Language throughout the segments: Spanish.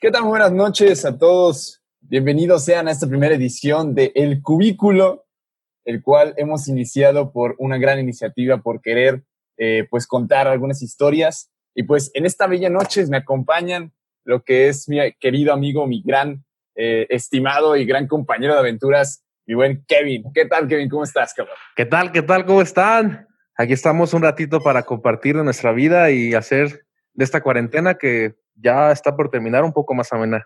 ¿Qué? Muy buenas noches a todos. Bienvenidos sean a esta primera edición de El Cubículo, el cual hemos iniciado por una gran iniciativa, por querer eh, pues contar algunas historias. Y pues en esta bella noche me acompañan lo que es mi querido amigo, mi gran eh, estimado y gran compañero de aventuras, mi buen Kevin. ¿Qué tal, Kevin? ¿Cómo estás, cabrón? ¿Qué tal? ¿Qué tal? ¿Cómo están? Aquí estamos un ratito para compartir nuestra vida y hacer de esta cuarentena que ya está por terminar un poco más amena.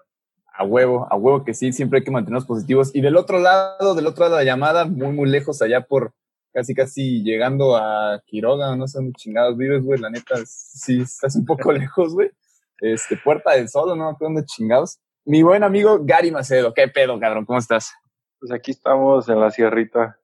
A huevo, a huevo que sí, siempre hay que mantenernos positivos. Y del otro lado, del otro lado de la llamada, muy, muy lejos, allá por casi, casi llegando a Quiroga, no sé dónde chingados vives, güey, la neta, sí, estás un poco lejos, güey. Este, Puerta del Sol, no sé dónde chingados. Mi buen amigo Gary Macedo, ¿qué pedo, cabrón? ¿Cómo estás? Pues aquí estamos en la sierrita.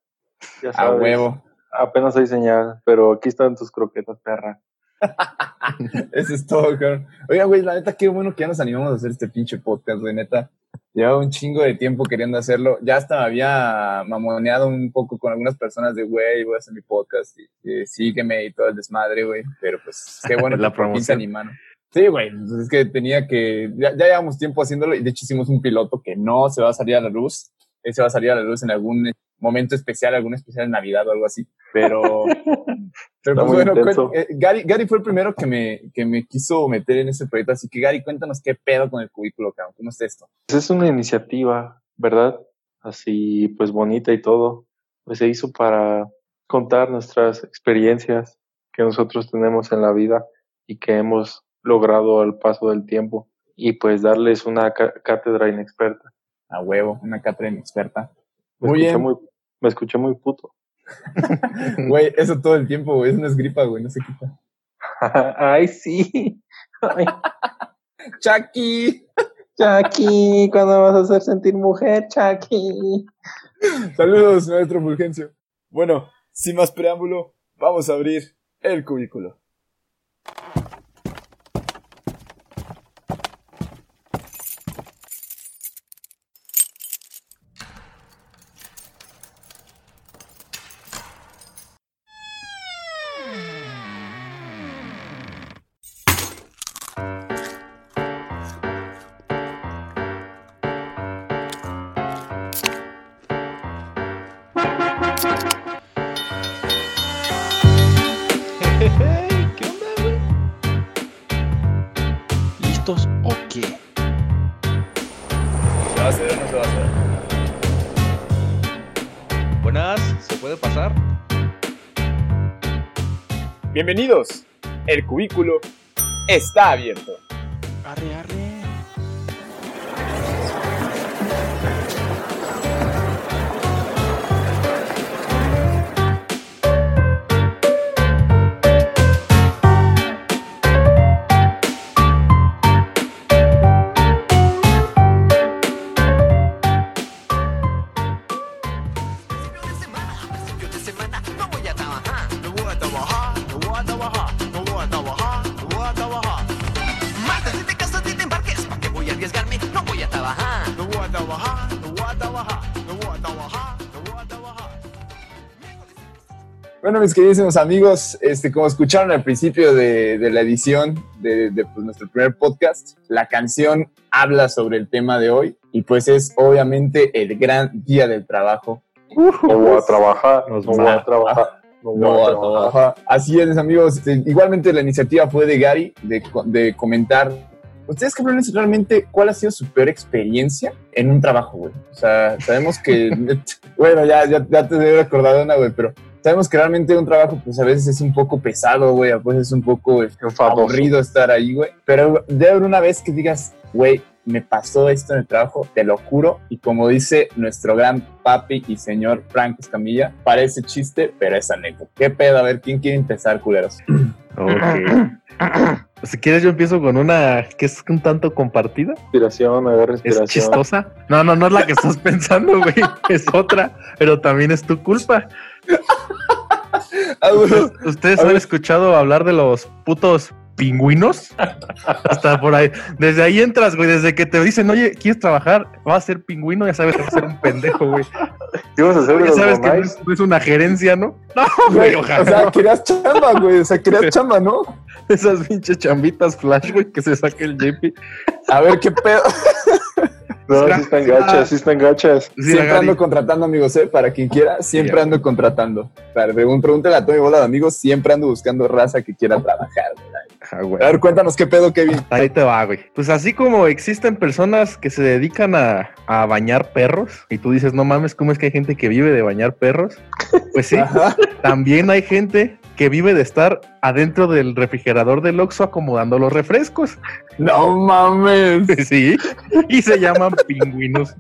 Ya sabes, a huevo. Apenas hay señal, pero aquí están tus croquetas, perra. Eso es todo, cabrón. Oiga, güey, la neta, qué bueno que ya nos animamos a hacer este pinche podcast, güey, neta. Llevaba un chingo de tiempo queriendo hacerlo. Ya hasta me había mamoneado un poco con algunas personas de, güey, voy a hacer mi podcast y, sígueme y todo el desmadre, güey. Pero pues, qué bueno la que se animaron. Sí, güey, entonces es que tenía que, ya, ya llevamos tiempo haciéndolo y de hecho hicimos un piloto que no se va a salir a la luz. Ese va a salir a la luz en algún momento especial, algún especial de Navidad o algo así. Pero, pero pues, bueno, eh, Gary, Gary fue el primero que me, que me quiso meter en ese proyecto. Así que Gary, cuéntanos qué pedo con el cubículo, cabrón. ¿Cómo es esto? Pues es una iniciativa, ¿verdad? Así, pues bonita y todo. Pues se hizo para contar nuestras experiencias que nosotros tenemos en la vida y que hemos logrado al paso del tiempo y pues darles una cátedra inexperta. A huevo, una cátedra inexperta. Muy bien. Muy, me escuché muy puto. Güey, eso todo el tiempo, güey. Es una gripa, güey. No se quita. Ay, sí. Chucky. Chucky, ¿cuándo vas a hacer sentir mujer, Chucky? Saludos, maestro Fulgencio. Bueno, sin más preámbulo, vamos a abrir el cubículo. Bienvenidos. El cubículo está abierto. Mis queridísimos amigos, este, como escucharon al principio de, la edición de, pues, nuestro primer podcast, la canción habla sobre el tema de hoy y pues es obviamente el gran día del trabajo. no voy a trabajar, no voy a trabajar. No a trabajar. Así es, amigos. Este, igualmente la iniciativa fue de Gary de, de comentar. ¿Ustedes creen realmente cuál ha sido su peor experiencia en un trabajo, güey? O sea, sabemos que, bueno, ya, ya, ya te he recordado una, güey, pero sabemos que realmente un trabajo, pues a veces es un poco pesado, güey, a veces es un poco este, aburrido estar ahí, güey. Pero debe haber una vez que digas, güey, me pasó esto en el trabajo, te lo juro. Y como dice nuestro gran papi y señor Frank Escamilla, parece chiste, pero es anécdota. ¿Qué pedo? A ver, ¿quién quiere empezar, culeros? Ok. si quieres, yo empiezo con una que es un tanto compartida. Respiración, a ver, respiración. ¿Es chistosa? No, no, no es la que estás pensando, güey. Es otra, pero también es tu culpa. ¿Ustedes han escuchado hablar de los putos pingüinos. Hasta por ahí. Desde ahí entras, güey. Desde que te dicen, oye, ¿quieres trabajar? Va a ser pingüino, ya sabes que vas a ser un pendejo, güey. Ibas a Ya sabes que no es, no es una gerencia, ¿no? No, Güey, ojalá. o sea, no. querías chamba, güey. O sea, querías chamba, ¿no? Esas pinches chambitas flash, güey, que se saque el JP. A ver qué pedo. No, sí están gachas, sí están gachas. Sí, siempre ando contratando amigos, ¿eh? Para quien quiera, siempre ando contratando. Para pregúntale a Tommy Bola de amigos, siempre ando buscando raza que quiera trabajar. Ah, güey. A ver, cuéntanos qué pedo, Kevin. Ahí te va, güey. Pues así como existen personas que se dedican a, a bañar perros, y tú dices, no mames, ¿cómo es que hay gente que vive de bañar perros? Pues sí, Ajá. también hay gente que vive de estar adentro del refrigerador del Oxxo acomodando los refrescos. No mames. Sí, y se llaman pingüinos.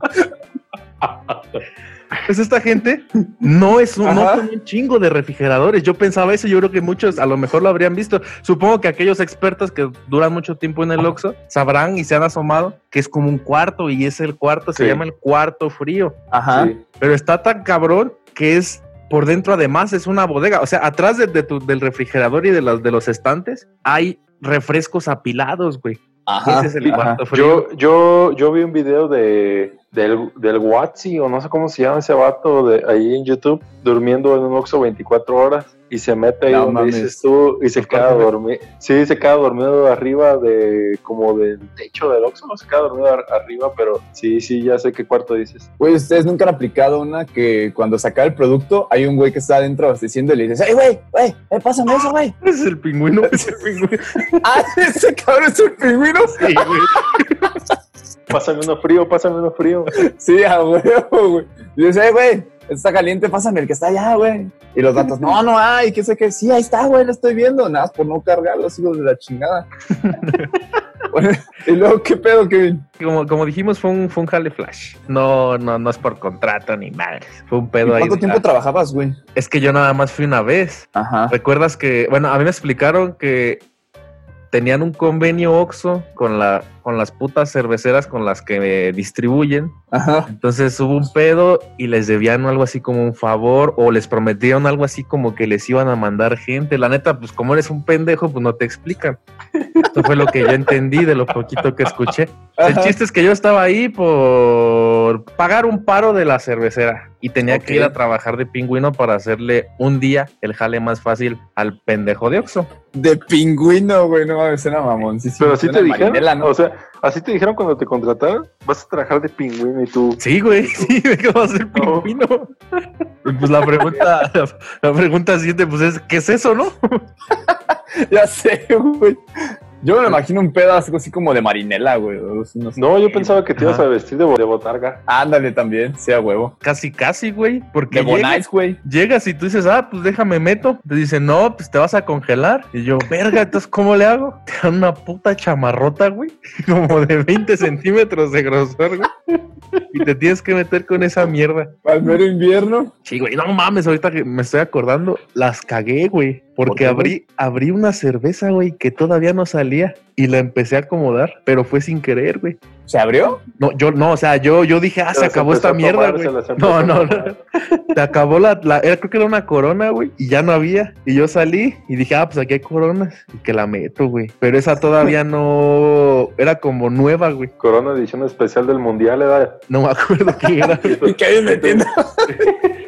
Pues esta gente no es un, no Ajá. son un chingo de refrigeradores. Yo pensaba eso, yo creo que muchos a lo mejor lo habrían visto. Supongo que aquellos expertos que duran mucho tiempo en el Oxxo sabrán y se han asomado que es como un cuarto y es el cuarto, se llama el cuarto frío. Ajá. Sí. Pero está tan cabrón que es por dentro además es una bodega. O sea, atrás de, de tu- del refrigerador y de los, de los estantes hay refrescos apilados, güey. Ajá. Ese es el ajá. frío. Yo, yo, yo vi un video de del, del Watsi, o no sé cómo se llama ese vato de ahí en YouTube, durmiendo en un Oxxo 24 horas y se mete ahí No donde mames. dices tú y se queda dormido. Sí, se queda dormido arriba de como del techo del Oxxo, no se queda dormido ar- arriba, pero sí, sí, ya sé qué cuarto dices. Güey, ustedes nunca han aplicado una que cuando se acaba el producto hay un güey que está adentro abasteciendo y le dices, ¡Ey, güey! ¡Güey! eh, ¡Pásame eso, güey! Ese es el pingüino. Es el pingüino. ¡Ah, ese cabrón es un pingüino! Sí, güey. Pásame uno frío, pásame uno frío. Sí, a huevo, güey. Y dices, ¡Ey, güey! Está caliente, pásame el que está allá, güey. Y los datos, no, no hay, qué sé qué. Sí, ahí está, güey, lo estoy viendo. Nada más por no cargarlos, hijos de la chingada. Bueno, y luego, ¿qué pedo, Kevin? Como, como dijimos, fue un, fue un jale flash. No, no, no es por contrato ni madre. Fue un pedo ahí. ¿Cuánto tiempo ah, trabajabas, güey? es que yo nada más fui una vez. Ajá. ¿Recuerdas que, bueno, a mí me explicaron que tenían un convenio Oxxo con la con las putas cerveceras con las que me distribuyen. Ajá. Entonces hubo un pedo y les debían algo así como un favor o les prometieron algo así como que les iban a mandar gente. La neta, pues como eres un pendejo, pues no te explican. Esto fue lo que yo entendí de lo poquito que escuché. El chiste es que yo estaba ahí por pagar un paro de la cervecera y tenía que ir a trabajar de pingüino para hacerle un día el jale más fácil al pendejo de Oxxo. De pingüino, güey, no mames, era mamón. Sí, sí, Pero suena te dijeron, o sea, así te dijeron cuando te contrataron, vas a trabajar de pingüino y tú, Sí, güey, sí, ¿qué va a ser No. pingüino? Y pues la pregunta, la, la pregunta siguiente, pues es, ¿qué es eso, no? Ya sé, güey. Yo me lo imagino un pedazo así como de marinela, güey. no sé. no, yo pensaba que te ibas Ajá. a vestir de, de botarga. Ándale también, sea huevo. Casi, casi, güey, porque De llega- Bonais, güey. llegas y tú dices, ah, pues déjame meto. Te dicen, no, pues te vas a congelar. Y yo, verga, entonces, ¿cómo le hago? Te dan una puta chamarrota, güey, como de 20 centímetros de grosor, güey. Y te tienes que meter con esa mierda. Al mero invierno. Sí, güey, no mames, ahorita que me estoy acordando, las cagué, güey. ¿Por Porque abrí, abrí una cerveza, güey, que todavía no salía y la empecé a acomodar, pero fue sin querer, güey. ¿Se abrió? No, yo no, o sea, yo, yo dije, ah, se acabó esta a mierda, güey. No, no, no. Se acabó la, la- era, creo que era una corona, güey, y ya no había. Y yo salí y dije, ah, pues aquí hay coronas. Y que la meto, güey. Pero esa todavía no, era como nueva, güey. Corona edición especial del mundial, ¿verdad? No me acuerdo qué era. Y Kevin metiendo.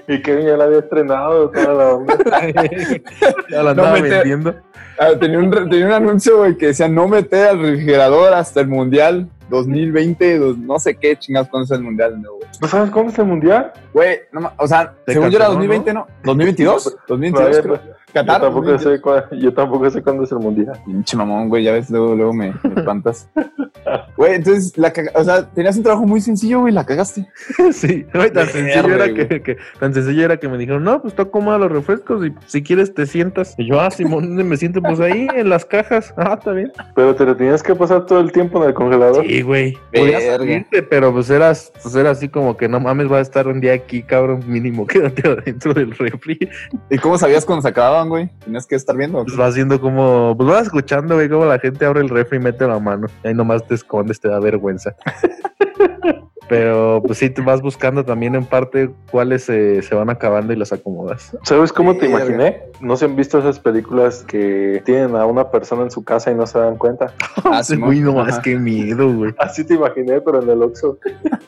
Y que ya la había estrenado toda la onda. ya la andaba me te- vendiendo. Ah, tenía, un, tenía un anuncio, güey, que decía no meter al refrigerador hasta el mundial 2020, dos- no sé qué chingados cuándo es el mundial, no, güey. ¿No sabes cuándo es el mundial? Güey, no o sea, Se según yo era canceló, 2020, ¿no? ¿2022? ¿2022? No, yo, Qatar. tampoco 2022. sé cuá- yo tampoco sé cuándo es el mundial. Pinche mamón, güey, ya ves, luego, luego me, me espantas. Güey, entonces, la caga- o sea, tenías un trabajo muy sencillo, güey, la cagaste. Sí, güey, tan sencillo era que, que- tan sencillo era que me dijeron, no, pues tú acomoda los refrescos y si quieres te sientas. Y yo, ah, Simón, ¿dónde me siento? Pues ahí, en las cajas. Ah, está bien. Pero te lo tenías que pasar todo el tiempo en el congelador. Sí, güey. Salirte, pero pues eras, pues era así como que no mames, va a estar un día aquí, cabrón, mínimo, quédate adentro del refri. ¿Y cómo sabías cuando se acababan, güey? ¿Tenías que estar viendo? Pues vas viendo como, pues vas escuchando, güey, cómo la gente abre el refri y mete la mano. Y ahí nomás te escondes, te da vergüenza. Pero pues sí, te vas buscando también en parte cuáles se, se van acabando y las acomodas. ¿Sabes cómo te imaginé? ¿No se han visto esas películas que tienen a una persona en su casa y no se dan cuenta? Ah, güey, no más, qué miedo, güey. Así te imaginé, pero en el Oxxo.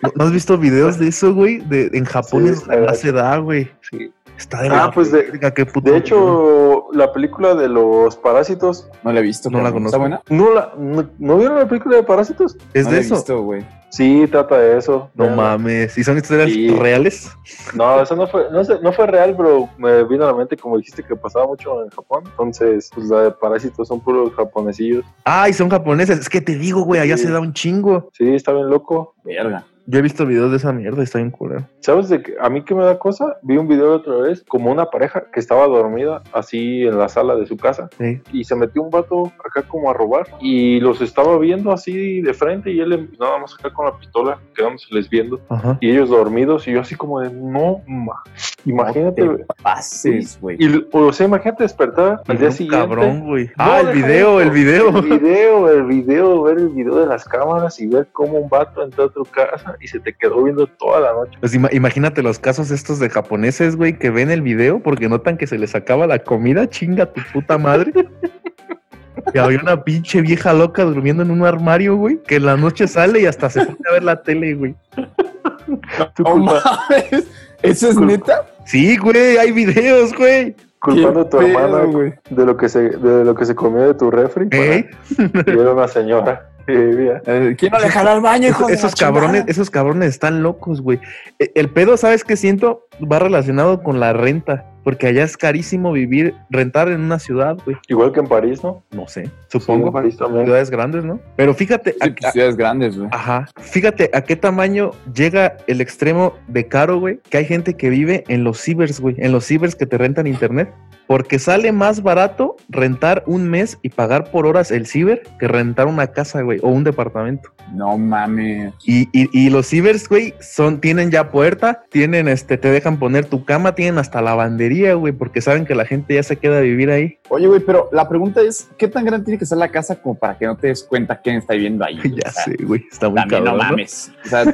¿No, no has visto videos de eso, güey? De, en Japón Sí, es la clase da, güey. Sí. Está de Ah, pues de- verga, qué puto De hecho, la película de los parásitos, No la he visto. No la conozco. ¿Está buena? ¿no, la, no, ¿no vieron la película de parásitos? es no de la he eso. visto, güey. Sí, trata de eso. No mames. ¿Y son historias Sí. reales? No, eso no fue, no, sé, no fue real, pero me vino a la mente como dijiste que pasaba mucho en Japón. Entonces, pues la de parásitos son puros japonesillos. Ay, son japoneses. Es que te digo, güey, allá Sí. se da un chingo. Sí, está bien loco. Verga. Yo he visto videos de esa mierda y está bien culero. ¿Sabes de qué? A mí que me da cosa, vi un video otra vez como una pareja que estaba dormida así en la sala de su casa Sí. y se metió un vato acá como a robar y los estaba viendo así de frente y él nada más acá con la pistola quedándoseles viendo Ajá. y ellos dormidos y yo así como de no ma. Imagínate. No te pases, güey. Y, o sea, imagínate despertar al Y día un siguiente. Cabrón, güey. No, Ah, el video, el video. El video, el video, ver el video de las cámaras y ver cómo un vato entró a tu casa y se te quedó viendo toda la noche. Pues ima- imagínate los casos estos de japoneses, güey, que ven el video porque notan que se les acaba la comida, chinga tu puta madre. Y había una pinche vieja loca durmiendo en un armario, güey, que en la noche sale y hasta se pone a ver la tele, güey. Tu No. ¿Eso es Culpa. neta? Sí, güey, hay videos, güey. Culpando a tu pedo, hermana de lo que se de lo que se comió de tu refri. ¿Eh? Y era una señora. Eh, ¿Quién no le jaló al baño, hijo de esos cabrones, esos cabrones están locos, güey. E- El pedo, ¿sabes qué siento? Va relacionado con la renta. Porque allá es carísimo vivir, rentar en una ciudad, güey. Igual que en París, ¿no? No sé, Sí, supongo. en París también. ciudades grandes, ¿no? Pero fíjate, Sí, a- pues, ciudades grandes, güey. Ajá. Fíjate a qué tamaño llega el extremo de caro, güey. Que hay gente que vive en los cibers, güey. En los cibers que te rentan internet. Porque sale más barato rentar un mes y pagar por horas el ciber que rentar una casa, güey, o un departamento. No mames. Y, y, y los cibers, güey, son, tienen ya puerta, tienen, este, te dejan poner tu cama, tienen hasta lavandería, güey, porque saben que la gente ya se queda a vivir ahí. Oye, güey, pero la pregunta es, ¿qué tan grande tiene que ser la casa como para que no te des cuenta quién está viviendo ahí? ya O sea, sé, güey, está muy También cabrón. no ¿no? mames. O sea,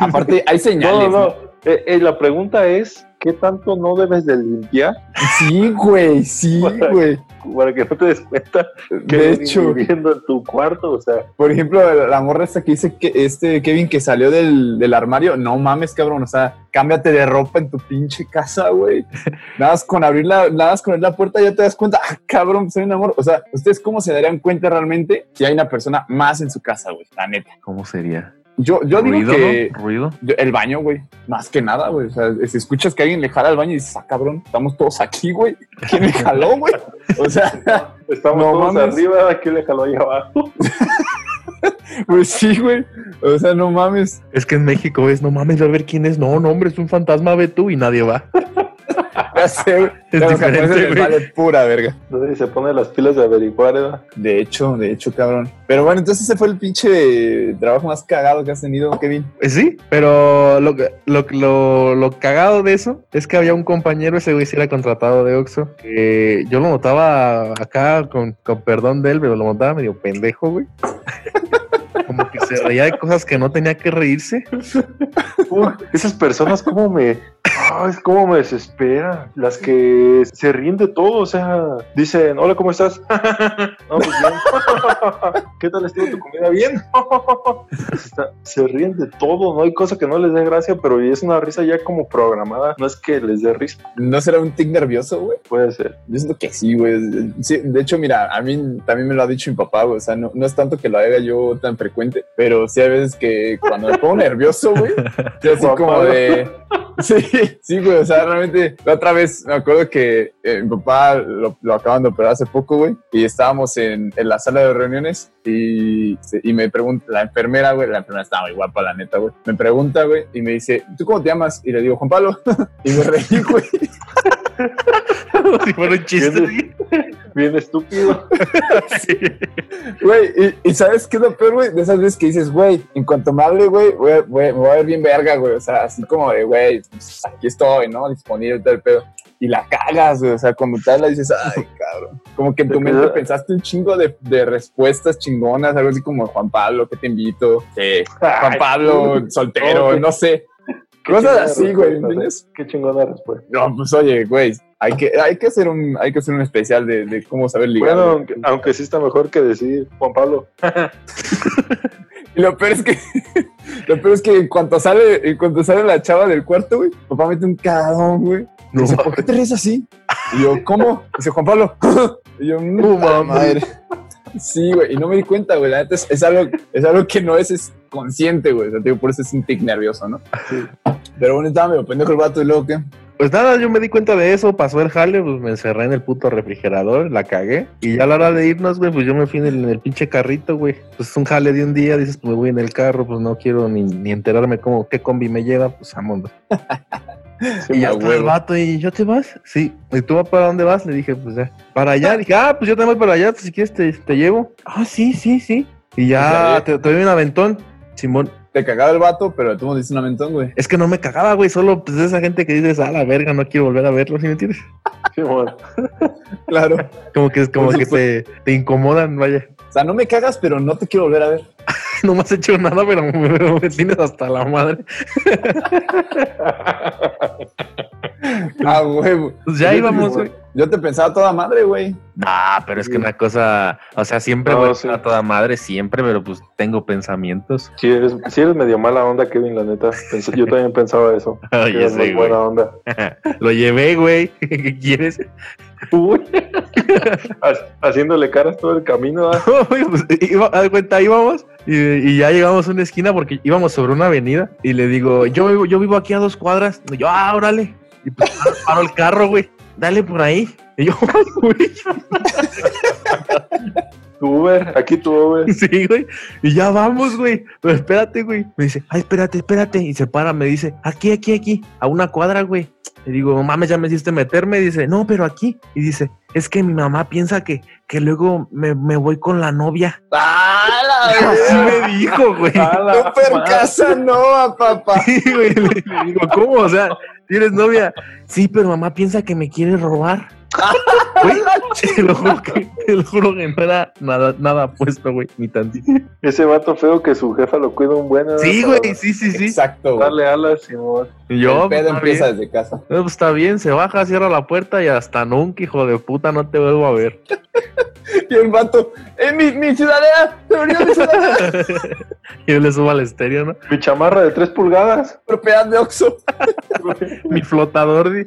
aparte hay No, señales. no, no. Eh, eh, la pregunta es, ¿qué tanto no debes de limpiar Sí, güey, sí, güey. para que no te des cuenta que De hecho, viviendo en tu cuarto? O sea, por ejemplo, la, la morra esta que dice que este Kevin que salió del, del armario, no mames, cabrón, o sea, cámbiate de ropa en tu pinche casa, güey. Nada más con abrir la, nada más con abrir la puerta ya te das cuenta, ah, cabrón, soy un amor. O sea, ¿ustedes cómo se darían cuenta realmente si hay una persona más en su casa, güey? La neta. ¿Cómo sería? Yo, yo digo ¿Ruido, que no? ¿Ruido? yo- el baño, güey, más que nada, güey. O sea, si escuchas que alguien le jala al baño y dices, ah, cabrón, estamos todos aquí, güey. ¿Quién me jaló, güey? O sea, estamos No todos mames. arriba, aquí le jaló ahí abajo. pues sí, güey. O sea, no mames. Es que en México es, no mames, a ver quién es. No, no, hombre, es un fantasma, ve tú y nadie va. Ya sé, güey. Es Ya los diferente, japoneses les güey. vale pura verga. Entonces se pone las pilas de averiguar, ¿verdad? De hecho, de hecho, cabrón. Pero bueno, entonces ese fue el pinche trabajo más cagado que has tenido, Kevin. Eh, Sí, pero lo, que- lo, lo, lo cagado de eso es que había un compañero, ese güey sí era contratado de Oxxo, que yo lo notaba acá, con, con perdón de él, pero lo notaba medio pendejo, güey. Como que se reía de cosas que no tenía que reírse. Esas personas como me... Ay, cómo me desesperan. Las que se ríen de todo, o sea, dicen, hola, ¿cómo estás? no, pues bien. ¿Qué tal estuvo tu comida? Bien. Se ríen de todo, no hay cosa que no les dé gracia, pero es una risa ya como programada. No es que les dé risa, ¿No será un tic nervioso, güey? puede ser. Yo siento que sí, güey. Sí, de hecho, mira, a mí también me lo ha dicho mi papá, güey. O sea, no, no es tanto que lo haga yo tan frecuente, pero sí hay veces que cuando me pongo nervioso, güey, yo así como de... Sí, sí, güey. O sea, realmente, la otra vez me acuerdo que eh, mi papá lo, lo acaban de operar hace poco, güey, y estábamos en, en la sala de reuniones y, y me pregunta, la enfermera, güey, la enfermera estaba muy guapa, la neta, güey. Me pregunta, güey, y me dice, ¿tú cómo te llamas? Y le digo, Juan Pablo. y me reí, güey. Como si fuera un chiste. Bien, bien estúpido. Sí. Güey, y, y ¿sabes qué es lo peor, güey? De esas veces que dices, güey, en cuanto me hable, güey, me voy a ver bien verga, güey. O sea, así como de, güey, pues, aquí estoy, ¿no? Disponible y todo el pedo. y la cagas, güey. O sea, cuando te la dices, ay, cabrón. Como que en tu Te mente pensaste un chingo de, de respuestas chingonas, algo así como Juan Pablo, que te invito. Sí. Juan Ay, Pablo, soltero, no sé. Qué Cosas así, güey, ¿entiendes? Qué chingona respuesta. No, pues oye, güey, hay que, hay que hacer un, hay que hacer un especial de, de cómo saber ligar. Bueno, aunque, aunque sí está mejor que decir Juan Pablo. Y lo peor es que, lo peor es que en cuanto sale, en cuanto sale la chava del cuarto, güey, papá mete un cagadón, güey. No dice, ¿por qué te ríes así? Y yo, ¿cómo? Dice Juan Pablo. Y yo, No "Puta mames. madre. Sí, güey, y no me di cuenta, güey. La neta es, es algo, es algo que no es, es consciente, güey. O sea, digo, por eso es un tic nervioso, ¿no? Pero bueno, estaba medio pendejo el vato y luego, ¿qué? Pues nada, yo me di cuenta de eso, pasó el jale, pues me encerré en el puto refrigerador, la cagué. Y ya a la hora de irnos, güey, pues yo me fui en el, en el pinche carrito, güey. Pues es un jale de un día, dices, pues me voy en el carro, pues no quiero ni, ni enterarme cómo, qué combi me lleva, pues vámonos. Sí, Y ya está el vato, y ¿yo te vas? Sí. ¿Y tú para dónde vas? Le dije, pues ya. Para allá. dije, ah, pues yo también voy para allá, pues si quieres te, te llevo. Ah, sí, sí, sí. Y ya Ok. te, te doy un aventón. Simón, Te cagaba el vato, pero tú me dices un amentón, güey. es que no me cagaba, güey, solo pues esa gente que dices, a la verga, no quiero volver a verlo, ¿sí me entiendes? Bueno. Claro. Como que, como Por que te, te incomodan, vaya. O sea, no me cagas, pero no te quiero volver a ver. No me has hecho nada, pero me, pero me tienes hasta la madre. Ah, huevo. Pues ya íbamos, güey. Yo te pensaba toda madre, güey. Nah, pero es que una cosa, o sea, siempre No, voy sí. a toda madre, siempre, pero pues tengo pensamientos. Si eres, si eres medio mala onda, Kevin, la neta. Yo también pensaba eso. que Oye, eres muy sí, buena onda. Lo llevé, güey. ¿Qué quieres? Uy. Ha- Haciéndole caras todo el camino. ¿ah? Pues, iba, cuenta, íbamos y, y ya llegamos a una esquina porque íbamos sobre una avenida y le digo, yo, vivo- yo vivo aquí a dos cuadras. Y yo, ah, órale. Y pues paro el carro, güey. Dale por ahí. Y yo, "Ay, güey. Tu Uber, aquí tu Uber. Sí, güey. Y ya vamos, güey. Pero espérate, güey. Me dice, ay, espérate, espérate. Y se para, me dice, aquí, aquí, aquí, a una cuadra, güey. Le digo, "No mames, ya me hiciste meterme. dice, no, pero aquí. Y dice, es que mi mamá piensa que, que luego me, me voy con la novia. ¡Ah, Así me dijo, güey. A la Super madre. Casanova, papá. Sí, güey. Le, le digo, ¿cómo? O sea, ¿tienes novia? Sí, pero mamá piensa que me quiere robar. Güey, te lo juro que, te lo juro que no era nada, nada puesto, güey, ni tantito. Ese vato feo que su jefa lo cuida un buen. ¿no? Sí, Para güey, sí, sí, sí. Exacto. Darle alas, Simón. Y yo, el pedo pues, empieza está bien. desde casa. No, pues está bien, se baja, cierra la puerta y hasta nunca, hijo de puta, no te vuelvo a ver. Y el vato, ¡eh, mi, mi ciudadela! ¡Se murió mi ciudadela! Y yo le subo al estéreo, ¿no? Mi chamarra de 3 pulgadas. Propiedad de Oxxo. Mi flotador, di.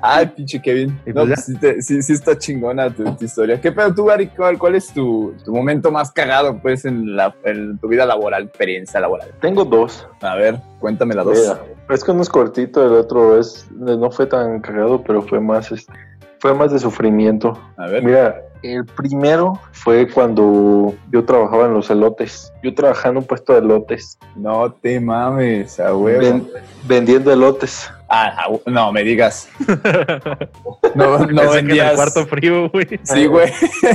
Ay, pinche Kevin. No, pues pues sí, te- sí, sí está chingona tu, tu historia. ¿Qué pedo tú, Gary? ¿Cuál, cuál es tu, tu momento más cagado, pues, en, la, en tu vida laboral, experiencia laboral? Tengo dos. A ver, cuéntame la dos. Mira, es que uno es cortito, el otro es no fue tan cagado, pero fue más este, fue más de sufrimiento. A ver. Mira, el primero fue cuando yo trabajaba en los elotes. Yo trabajaba en un puesto de elotes, No te mames, a huevo. ven- vendiendo elotes. Ah, no me digas. No, no Pensé el vendías. cuarto frío, güey. Sí, güey.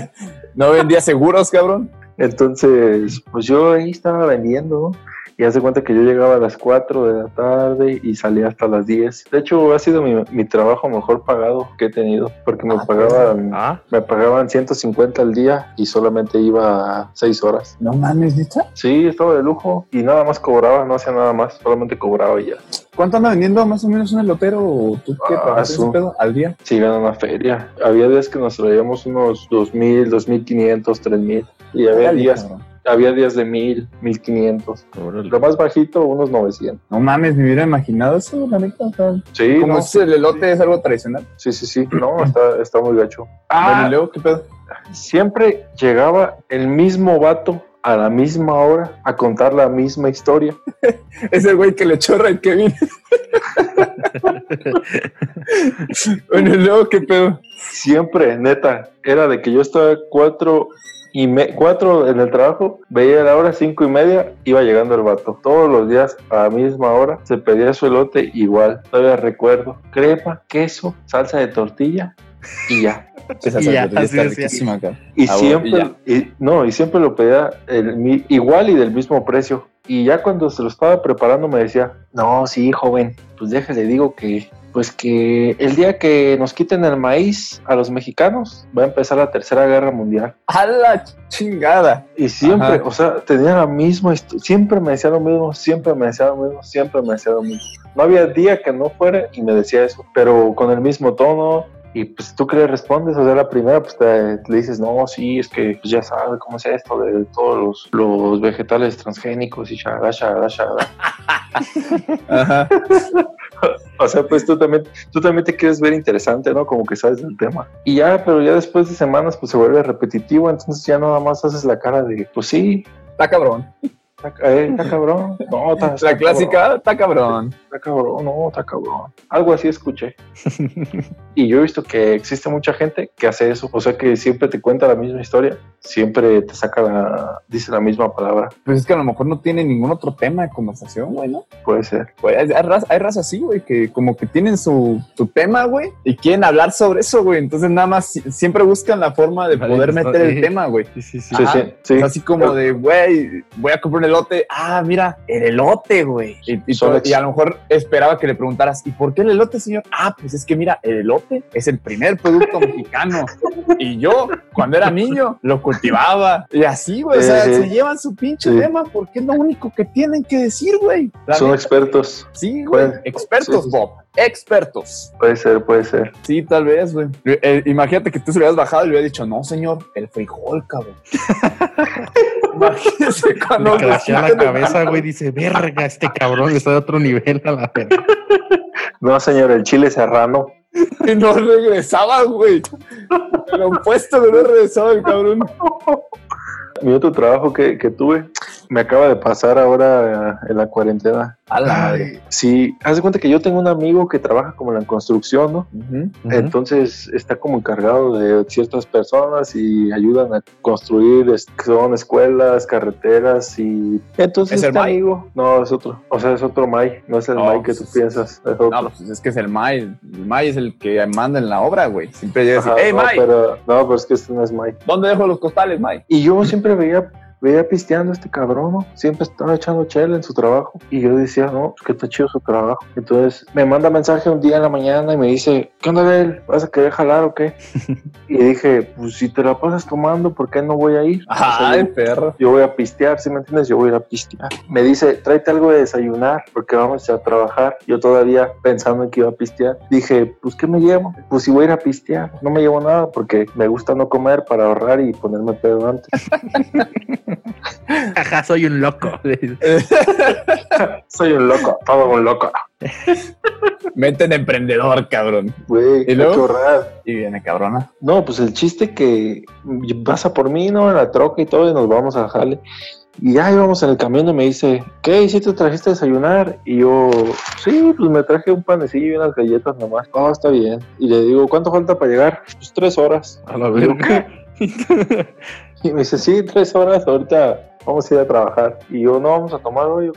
No vendías seguros, cabrón. Entonces, pues yo ahí estaba vendiendo. Y hace cuenta que yo llegaba a las 4 de la tarde y salía hasta las 10. De hecho, ha sido mi, mi trabajo mejor pagado que he tenido, porque me Ah, pagaban Ah, me pagaban 150 al día y solamente iba 6 horas. No mames, ¿neta? Sí, estaba de lujo y nada más cobraba, no hacía nada más, solamente cobraba y ya. ¿Cuánto anda vendiendo más o menos un elotero? ¿O ¿Tú qué Ah, su- ese pedo al día? Sí, ganan una feria. Había días que nos traíamos unos 2000, 2500, 3000 y había días, cabrón. Había días de 1000, 1500. órale. Lo más bajito, unos 900. No mames, me hubiera imaginado eso, la neta. O sea, Sí, como no, es el elote es algo tradicional. sí, sí, sí. No, está, está muy gacho. Ah, y luego, ¿qué pedo? siempre llegaba el mismo vato a la misma hora a contar la misma historia. Es el güey que le chorra el Kevin. bueno, luego, ¿qué pedo? Siempre, neta, era de que yo estaba cuatro y me- cuatro en el trabajo, veía la hora cinco y media, iba llegando el vato. Todos los días a la misma hora se pedía su elote igual. Todavía recuerdo. Crema, queso, salsa de tortilla y ya. Esa Y salsa ya, está riquísima. Y Ah, bueno, siempre, y ya. y- no, y siempre lo pedía el igual y del mismo precio. Y ya cuando se lo estaba preparando me decía, no, sí, joven, pues déjale, digo que, pues que el día que nos quiten el maíz a los mexicanos va a empezar la tercera guerra mundial. A la chingada. Y siempre, Ajá. o sea, tenía la misma, histo- siempre me decía lo mismo, siempre me decía lo mismo, siempre me decía lo mismo. No había día que no fuera y me decía eso, pero con el mismo tono. Y pues tú que le respondes, o sea, la primera, pues te, le dices, no, sí, es que pues, ya sabes cómo es esto de todos los, los vegetales transgénicos y shalala, shalala, shalala. Ajá. O sea, pues tú también, tú también te quieres ver interesante, ¿no? Como que sabes del tema. Y ya, pero ya después de semanas, pues se vuelve repetitivo, entonces ya nada más haces la cara de, pues sí, Está cabrón. está, eh, está cabrón. No, está, está La clásica, está cabrón. Está cabrón, no, está cabrón. Algo así escuché. Y yo he visto que existe mucha gente que hace eso, o sea, que siempre te cuenta la misma historia, siempre te saca la, dice la misma palabra, Pues es que a lo mejor no tiene ningún otro tema de conversación, güey, ¿no? puede ser. Güey, hay, hay raza, hay raza así, güey, que como que tienen su, su tema, güey, y quieren hablar sobre eso, güey. Entonces nada más si- siempre buscan la forma de Vale, poder meter el tema, güey. Sí, sí, sí. Sí, Ajá. sí, sí. Es Así como de, güey, voy a comprar un elote. Ah, mira, el elote, güey. Y a lo mejor esperaba que le preguntaras, ¿y por qué el elote, señor? Ah, pues es que mira, el elote es el primer producto mexicano. Y yo, cuando era niño, lo cultivaba. Y así, güey. O sea, se llevan su pinche Sí. tema porque es lo único que tienen que decir, güey. Son neta. expertos, Sí, güey. Puede- Expertos, sí. Bob. Expertos. puede ser, puede ser. Sí, tal vez, güey. Eh, imagínate que tú se lo hubieras bajado y le hubieras dicho, no, señor, el frijol, cabrón. Imagínese cuando Le la cabeza, güey. Dice, verga, este cabrón está de otro nivel a la verga. No, señor, el chile serrano. Y no regresaba, güey. Lo puesto que no regresaba el cabrón. Mi otro trabajo que, que tuve me acaba de pasar ahora eh, en la cuarentena. A la madre. Sí, haz de cuenta que yo tengo un amigo que trabaja como en la construcción, ¿no? Entonces está como encargado de ciertas personas y ayudan a construir, son escuelas, carreteras y... Entonces ¿Es el este May? amigo, no, es otro, o sea, es otro May, no es el No, May que tú pues, piensas, es otro. No, pues es que es el May. El May es el que manda en la obra, güey. Siempre llega así, Ajá, hey, no, May, pero, no, pero es que este no es May. ¿dónde dejo los costales, May? Y yo siempre veía, veía pisteando a este cabrón, ¿no? Siempre estaba echando chela en su trabajo. Y yo decía, no, pues que está chido su trabajo. Entonces me manda mensaje un día en la mañana y me dice, ¿qué onda, Abel? ¿Vas a querer jalar o qué? y dije, pues si te la pasas tomando, ¿por qué no voy a ir? O sea, Ay, perro. yo voy a pistear, ¿sí me entiendes? Yo voy a ir a pistear. Me dice, tráete algo de desayunar porque vamos a trabajar. Yo todavía pensando en que iba a pistear. Dije, pues ¿qué me llevo? Pues si voy a ir a pistear. No me llevo nada porque me gusta no comer para ahorrar y ponerme pedo antes. Ajá, soy un loco. Soy un loco, todo un loco. Mente en emprendedor, cabrón. Güey, ¿Y qué luego? chorrada. Y viene cabrona. No, pues el chiste que pasa por mí, ¿no? En la troca y todo, y nos vamos a jale. Y ya íbamos en el camión y me dice, ¿qué? ¿Sí te trajiste a desayunar? Y yo, sí, pues me traje un panecillo y unas galletas nomás. Oh, está bien. Y le digo, ¿cuánto falta para llegar? Pues tres horas. A la verga. Y me dice, sí, tres horas, ahorita vamos a ir a trabajar. Y yo, no, vamos a tomar hoy.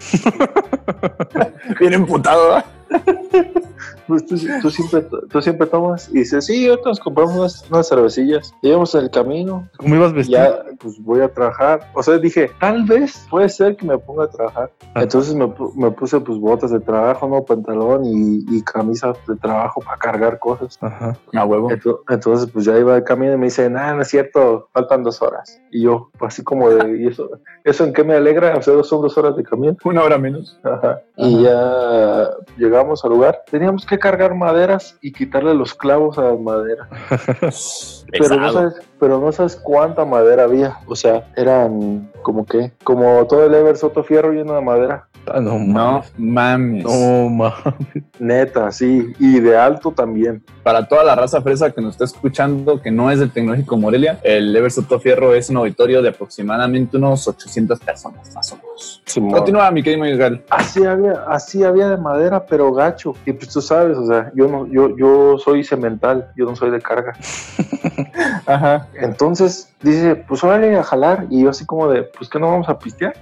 Viene emputado, ¿verdad? Pues tú, tú siempre, tú siempre tomas. Y dice, sí, ahorita nos compramos unas, unas cervecillas. Llegamos en el camino, ¿Cómo ibas vestido? ya pues voy a trabajar. O sea, dije, tal vez puede ser que me ponga a trabajar. Ajá. Entonces me, me puse pues botas de trabajo, no pantalón y, y camisa de trabajo para cargar cosas. Ajá. A huevo. Ento- Entonces pues ya iba de camino y me dice, nada, no es cierto, faltan dos horas. Y yo, pues, así como de, ¿y eso, eso en qué me alegra? O sea, son dos horas de camino. Una hora menos. Ajá. Y ya llegamos al lugar. Teníamos que cargar maderas y quitarle los clavos a las maderas. Pero no, sabes, pero no sabes cuánta madera había. O sea, eran como que, como todo el Ever Soto Fierro lleno de madera. Ah, no, No mames. No mames. Neta, sí. Y de alto también. Para toda la raza fresa que nos está escuchando, que no es del Tecnológico Morelia, el Ever Soto Fierro es un auditorio de aproximadamente unos 800 personas, más o menos. Continúa, mi querido Miguel. Así había, así había de madera, pero gacho. Y pues tú sabes, o sea, yo no, yo, yo soy cemental, yo no soy de carga. Ajá. Entonces dice, pues órale a jalar. Y yo así como de, pues que no vamos a pistear.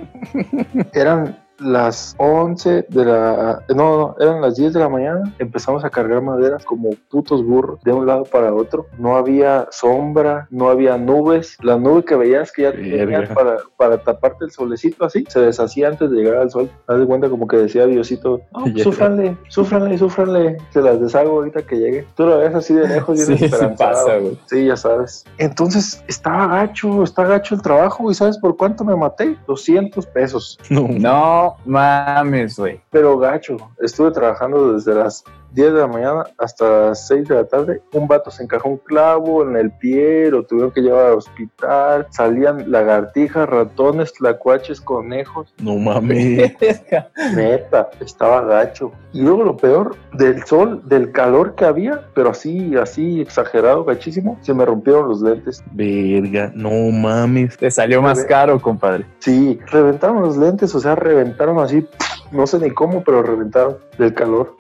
Eran las 11 de la... No, no, eran las 10 de la mañana. Empezamos a cargar maderas como putos burros de un lado para otro. No había sombra, no había nubes. La nube que veías que ya tenías para, para taparte el solecito así, se deshacía antes de llegar al sol. Haz de cuenta como que decía Diosito, no, Ya. súfranle, súfranle, súfranle. Se las deshago ahorita que llegue. Tú lo ves así de lejos y Sí, sí esperanzado. pasa, güey. Sí, ya sabes. Entonces estaba gacho, está gacho el trabajo. ¿Y sabes por cuánto me maté? 200 pesos. No. No mames, güey. Pero gacho, estuve trabajando desde las 10 de la mañana hasta las 6 de la tarde. Un vato se encajó un clavo en el pie, lo tuvieron que llevar al hospital. Salían lagartijas, ratones, tlacuaches, conejos. No mames. Neta, estaba gacho. Y luego lo peor, del sol, del calor que había, pero así, así exagerado, gachísimo, se me rompieron los lentes. Verga, no mames. Te salió más caro, compadre. Sí, reventaron los lentes, o sea, reventaron así, no sé ni cómo, pero reventaron del calor.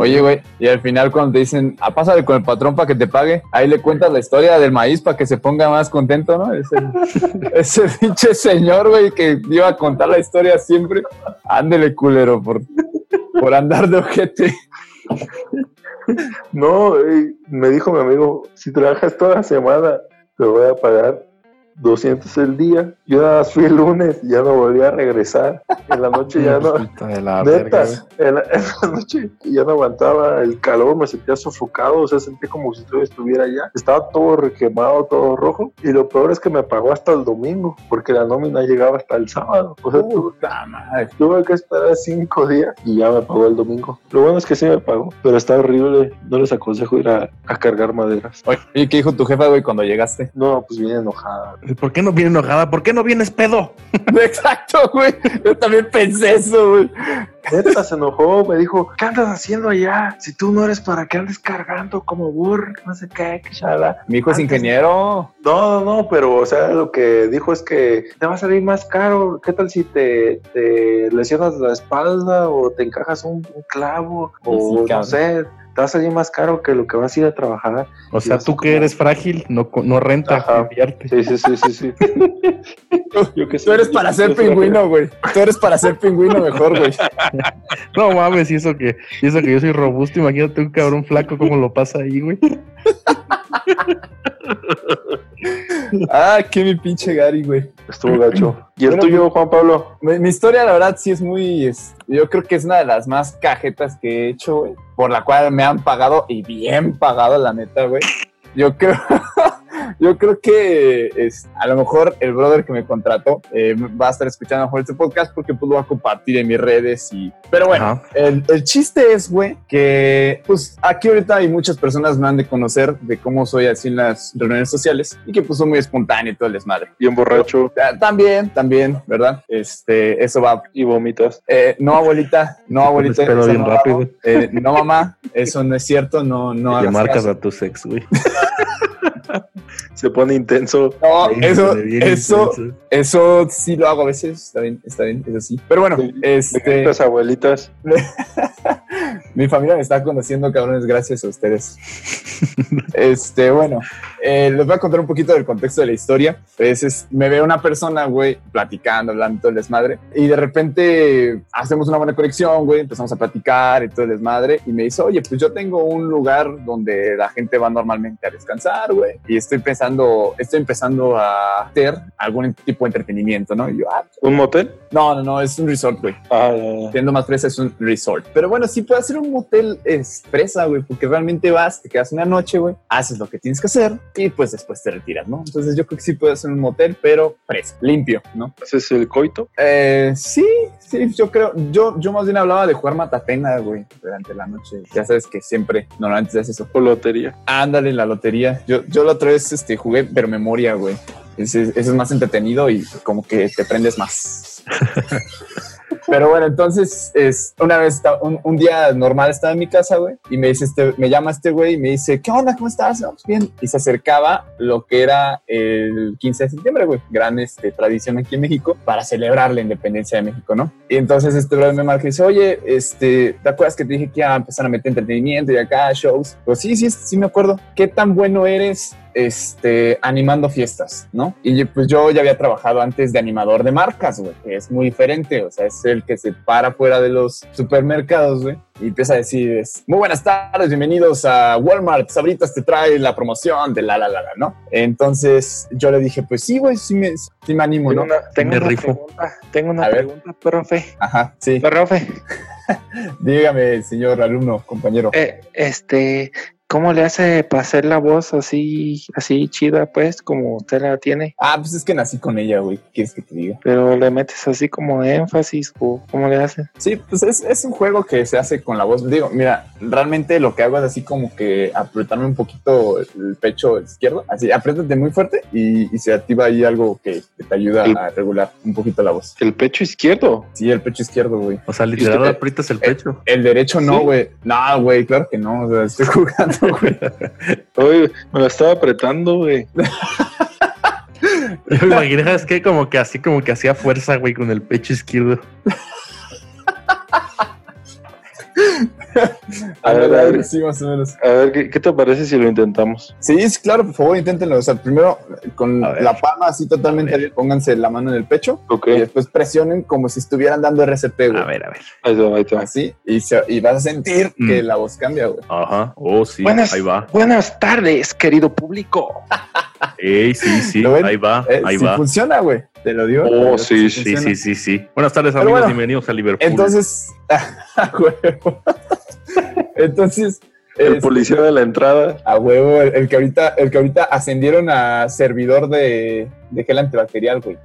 Oye, güey, y al final cuando te dicen, ah, pásale con el patrón para que te pague, ahí le cuentas la historia del maíz para que se ponga más contento, ¿no? Ese, ese pinche señor, güey, que iba a contar la historia siempre. Ándele, culero, por, por andar de ojete. No, eh, me dijo mi amigo, si trabajas toda la semana, te voy a pagar 200 el día. Yo nada más fui el lunes, ya no volví a regresar. En la noche ya no... La Neta, verga, güey. en la, en la noche ya no aguantaba el calor, me sentía sofocado, o sea, sentí como si todavía estuviera allá. Estaba todo requemado, todo rojo, y lo peor es que me pagó hasta el domingo, porque la nómina llegaba hasta el sábado. O sea, tuve, Puta madre. tuve que esperar cinco días y ya me pagó el domingo. Lo bueno es que sí me pagó, pero está horrible. No les aconsejo ir a, a cargar maderas. Oye, ¿y qué dijo tu jefa, güey, cuando llegaste? No, pues viene enojada. ¿Por qué no viene enojada? ¿Por qué no vienes pedo? Exacto, güey. Yo también pensé eso, güey. Neta se enojó, me dijo, ¿qué andas haciendo allá? Si tú no eres para que andes cargando como burro, no sé qué, que shala. Mi hijo es Antes- ingeniero. No, no, no, pero o sea, lo que dijo es que te va a salir más caro. ¿Qué tal si te, te lesionas la espalda o te encajas un, un clavo Sí, o no cabrón. sé? Te va a salir más caro que lo que vas a ir a trabajar. O sea, tú que como- eres frágil, no, co- no renta Ajá. enviarte. Sí, sí, sí, sí, sí. Yo que Tú eres para ser pingüino, güey. Tú eres para ser pingüino mejor, güey. No mames, y eso que, y eso que yo soy robusto, imagínate un cabrón flaco como lo pasa ahí, güey. Ah, qué mi pinche Gary, güey. Estuvo gacho. ¿Y el Bueno, tuyo, Juan Pablo? Mi, mi historia, la verdad, sí es muy. es- yo creo que es una de las más cajetas que he hecho, güey. Por la cual me han pagado y bien pagado, la neta, güey. Yo creo. Yo creo que es, a lo mejor el brother que me contrató eh, va a estar escuchando mejor este podcast porque pues lo va a compartir en mis redes y... Pero bueno, el, el chiste es, güey, que pues aquí ahorita hay muchas personas me han de conocer de cómo soy así en las reuniones sociales y que pues soy muy espontáneo y todo el desmadre. Bien borracho Ah, También, también, ¿verdad? Este, eso va. y vomitas. Eh, no, abuelita, no, abuelita. Espero eso bien no, rápido. eh, no, mamá, eso no es cierto, no, no. Y le hagas marcas caso. a tu sex, güey. Se pone intenso. No, eso, eso, intenso. eso sí lo hago a veces, está bien, está bien, eso sí. Pero bueno, Sí, este, Estas abuelitas. mi familia me está conociendo, cabrones, gracias a ustedes. Este, bueno, eh, les voy a contar un poquito del contexto de la historia. Pues es- me ve una persona, güey, platicando, hablando todo el desmadre, y de repente hacemos una buena conexión, güey, empezamos a platicar y todo el desmadre, y me dice, oye, pues yo tengo un lugar donde la gente va normalmente a descansar, güey, y estoy pensando, estoy empezando a hacer algún tipo de entretenimiento, ¿no? Y yo, ah, ¿Un motel? no, no, no, es un resort, güey. Ah, ya. Siendo más fresa es un resort. Pero bueno, sí puede ser un motel expresa, güey, porque realmente vas, te quedas una noche, güey, haces lo que tienes que hacer y pues después te retiras, ¿no? Entonces yo creo que sí puede ser un motel, pero fresa, limpio, ¿no? ¿Ese es el coito? Eh, sí, sí, yo creo, yo, yo más bien hablaba de jugar matapena, güey, durante la noche. Ya sabes que siempre, normalmente se hace eso. ¿O lotería? Ándale, la lotería. Yo, yo la otra vez este, jugué, pero memoria, güey. Ese, ese es más entretenido y como que te prendes más. Pero bueno, entonces es una vez, un, un día normal estaba en mi casa, güey, y me dice este, me llama este güey y me dice, ¿qué onda? ¿Cómo estás? Bien. Y se acercaba lo que era el 15 de septiembre, güey, gran este, tradición aquí en México para celebrar la independencia de México, ¿no? Y entonces este brother me marca y dice, oye, este, ¿te acuerdas que te dije que iba a empezar a meter entretenimiento y acá shows? Pues sí, sí, sí me acuerdo. ¿Qué tan bueno eres este, animando fiestas, ¿no? Y pues yo ya había trabajado antes de animador de marcas, güey, que es muy diferente, o sea, es el que se para fuera de los supermercados, güey, y empieza a decir, es, muy buenas tardes, bienvenidos a Walmart, Sabritas te trae la promoción de la, la, la, la, ¿no? Entonces yo le dije, pues sí, güey, sí me, sí me animo, Tengo ¿no? una, tengo Me una rifo. pregunta, tengo una A ver. pregunta, profe. Ajá, sí. Profe, Dígame, señor alumno, compañero. eh, este, ¿cómo le hace para hacer la voz así, así chida, pues, como usted la tiene? Ah, pues es que nací con ella, güey. ¿Qué quieres que te diga? Pero le metes así como énfasis, o ¿cómo le hace? Sí, pues es, es un juego que se hace con la voz. Digo, mira, realmente lo que hago es así como que apretarme un poquito el pecho izquierdo. Así, apriétate muy fuerte y, y se activa ahí algo que, que te ayuda Sí. a regular un poquito la voz. El pecho izquierdo. Sí, el pecho izquierdo, güey. O sea, literal aprietas el pecho. El derecho no, Sí. güey. No, güey, claro que no. O sea, estoy jugando, güey. Oye, me lo estaba apretando, güey. Yo me imaginé, es que como que así, como que hacía fuerza, güey, con el pecho izquierdo. A ver, a ver. Sí, más o menos. A ver, ¿qué, qué te parece si lo intentamos? Sí, sí, claro, por favor, inténtenlo. O sea, primero con la palma así totalmente pónganse la mano en el pecho Ok, y después presionen como si estuvieran dando RCP, güey. A ver, a ver. ahí va, ahí va. Así, y, se- y vas a sentir Mm. que la voz cambia, güey. Ajá. Oh, sí, Buenas, ahí va. buenas tardes, querido público. Ey, sí, sí, ahí va, Eh, ahí sí va. funciona, güey. Te lo digo. Oh, sí, Sí, sí, sí, sí. Buenas tardes, Pero amigos. bueno, bienvenidos a Liverpool. Entonces, a huevo. Entonces, El es- policía de la entrada. a huevo, el, el que ahorita, el que ahorita ascendieron a servidor de, de gel antibacterial, güey.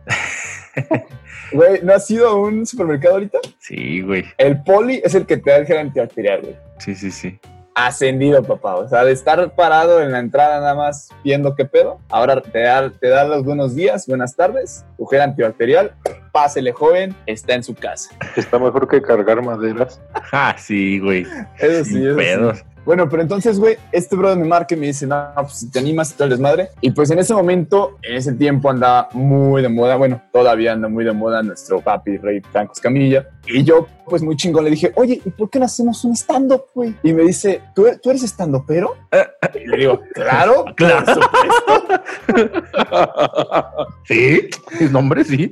Güey, ¿no has ido a un supermercado ahorita? Sí, güey. El poli es el que te da el gel antibacterial, güey. Sí, sí, sí. Ascendido, papá. O sea, de estar parado en la entrada nada más viendo qué pedo. Ahora te da, te da los buenos días, buenas tardes, gel antibacterial. Pásele, joven, está en su casa. Está mejor que cargar maderas. Ah, sí, güey. Eso sí, Sin eso sí. Bueno, pero entonces, güey, este brother me marca y me dice, no, pues si te animas y todo el desmadre. Y pues en ese momento, en ese tiempo andaba muy de moda, bueno, todavía anda muy de moda nuestro papi rey Franco Escamilla. Y yo, pues muy chingón, le dije, oye, ¿y por qué no hacemos un stand-up, güey? Y me dice, ¿tú, tú eres stand-upero? Y le digo, claro, Claro. por supuesto. Sí, el nombre sí.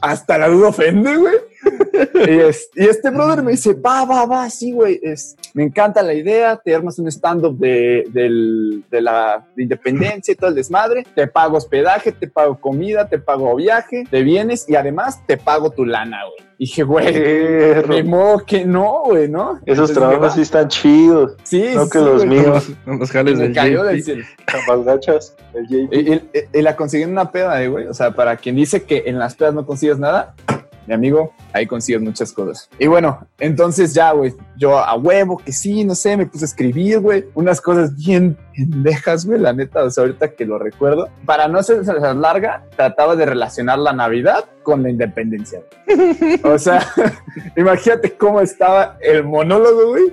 Hasta la duda ofende, güey. y, es- y este brother me dice, va, va, va, sí, güey, es, me encanta la idea, te armas un stand-up de, del- de la de independencia y todo el desmadre, te pago hospedaje, te pago comida, te pago viaje, te vienes y además te pago tu lana, güey. Y dije, güey, de modo que no, güey, ¿no? Esos Entonces, trabajos sí están chidos. sí, no sí, que los güey, míos. Los, los jales Me del cayó del cielo. Gachas. Y, y- y la conseguí en una peda, eh, güey. O sea, para quien dice que en las pedas no consigues nada, mi amigo, ahí consigues muchas cosas. Y bueno, entonces ya, güey, yo a huevo, que sí, no sé, me puse a escribir, güey, unas cosas bien pendejas, güey, la neta, o sea, ahorita que lo recuerdo. Para no ser larga, trataba de relacionar la Navidad con la independencia. O sea, imagínate cómo estaba el monólogo, güey,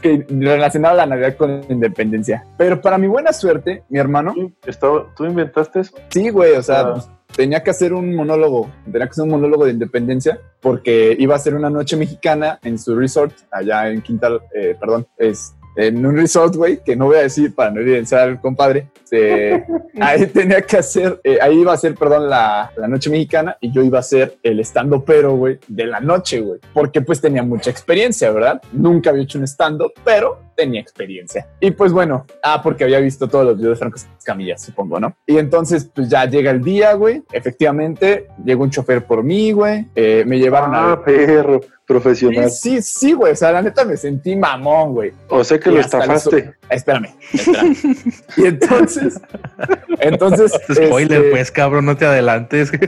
que relacionaba la Navidad con la independencia. Pero para mi buena suerte, mi hermano, ¿Tú, estaba- ¿Tú inventaste eso? Sí, güey, o sea, Ah. pues, tenía que hacer un monólogo, tenía que hacer un monólogo de independencia porque iba a ser una noche mexicana en su resort allá en Quintal, eh, perdón, es en un resort, güey, que no voy a decir para no evidenciar al compadre. Ahí tenía que hacer, eh, ahí iba a ser, perdón, la, la noche mexicana y yo iba a ser el stand pero güey, de la noche, güey, porque pues tenía mucha experiencia, ¿verdad? Nunca había hecho un stand-up, pero tenía experiencia. Y pues bueno, ah, porque había visto todos los videos de Franco Escamilla, supongo, ¿no? Y entonces, pues ya llega el día, güey. Efectivamente, llegó un chofer por mí, güey. Eh, me llevaron a. Ah, perro. Profesional. Sí, sí, sí, güey. O sea, la neta me sentí mamón, güey. O sea que Y lo estafaste. Espérame, espérame. y entonces, entonces. Spoiler, este, pues, cabrón, no te adelantes.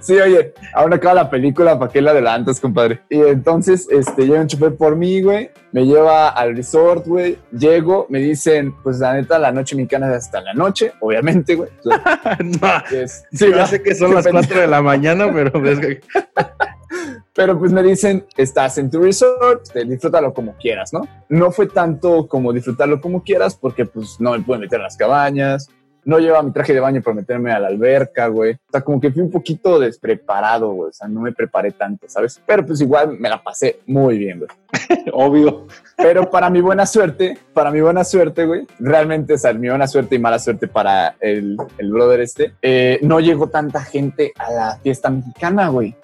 Sí, oye, aún acaba la película, ¿para qué la adelantas, compadre? Y entonces, este, llega un chofer por mí, güey, me lleva al resort, güey, llego, me dicen, pues la neta, la noche mexicana es hasta la noche, obviamente, güey. No, es- sí, ya ¿verdad? sé que son las pendejo. 4 de la mañana, pero es que- Pero pues me dicen, estás en tu resort, disfrútalo como quieras, ¿no? No fue tanto como disfrutarlo como quieras, porque pues no me pude meter en las cabañas, no llevaba mi traje de baño para meterme a la alberca, güey. O sea, como que fui un poquito despreparado, güey. O sea, no me preparé tanto, ¿sabes? Pero pues igual me la pasé muy bien, güey. Obvio. Pero para mi buena suerte, para mi buena suerte, güey, realmente, o sea, mi buena suerte y mala suerte para el, el brother este, eh, no llegó tanta gente a la fiesta mexicana, güey.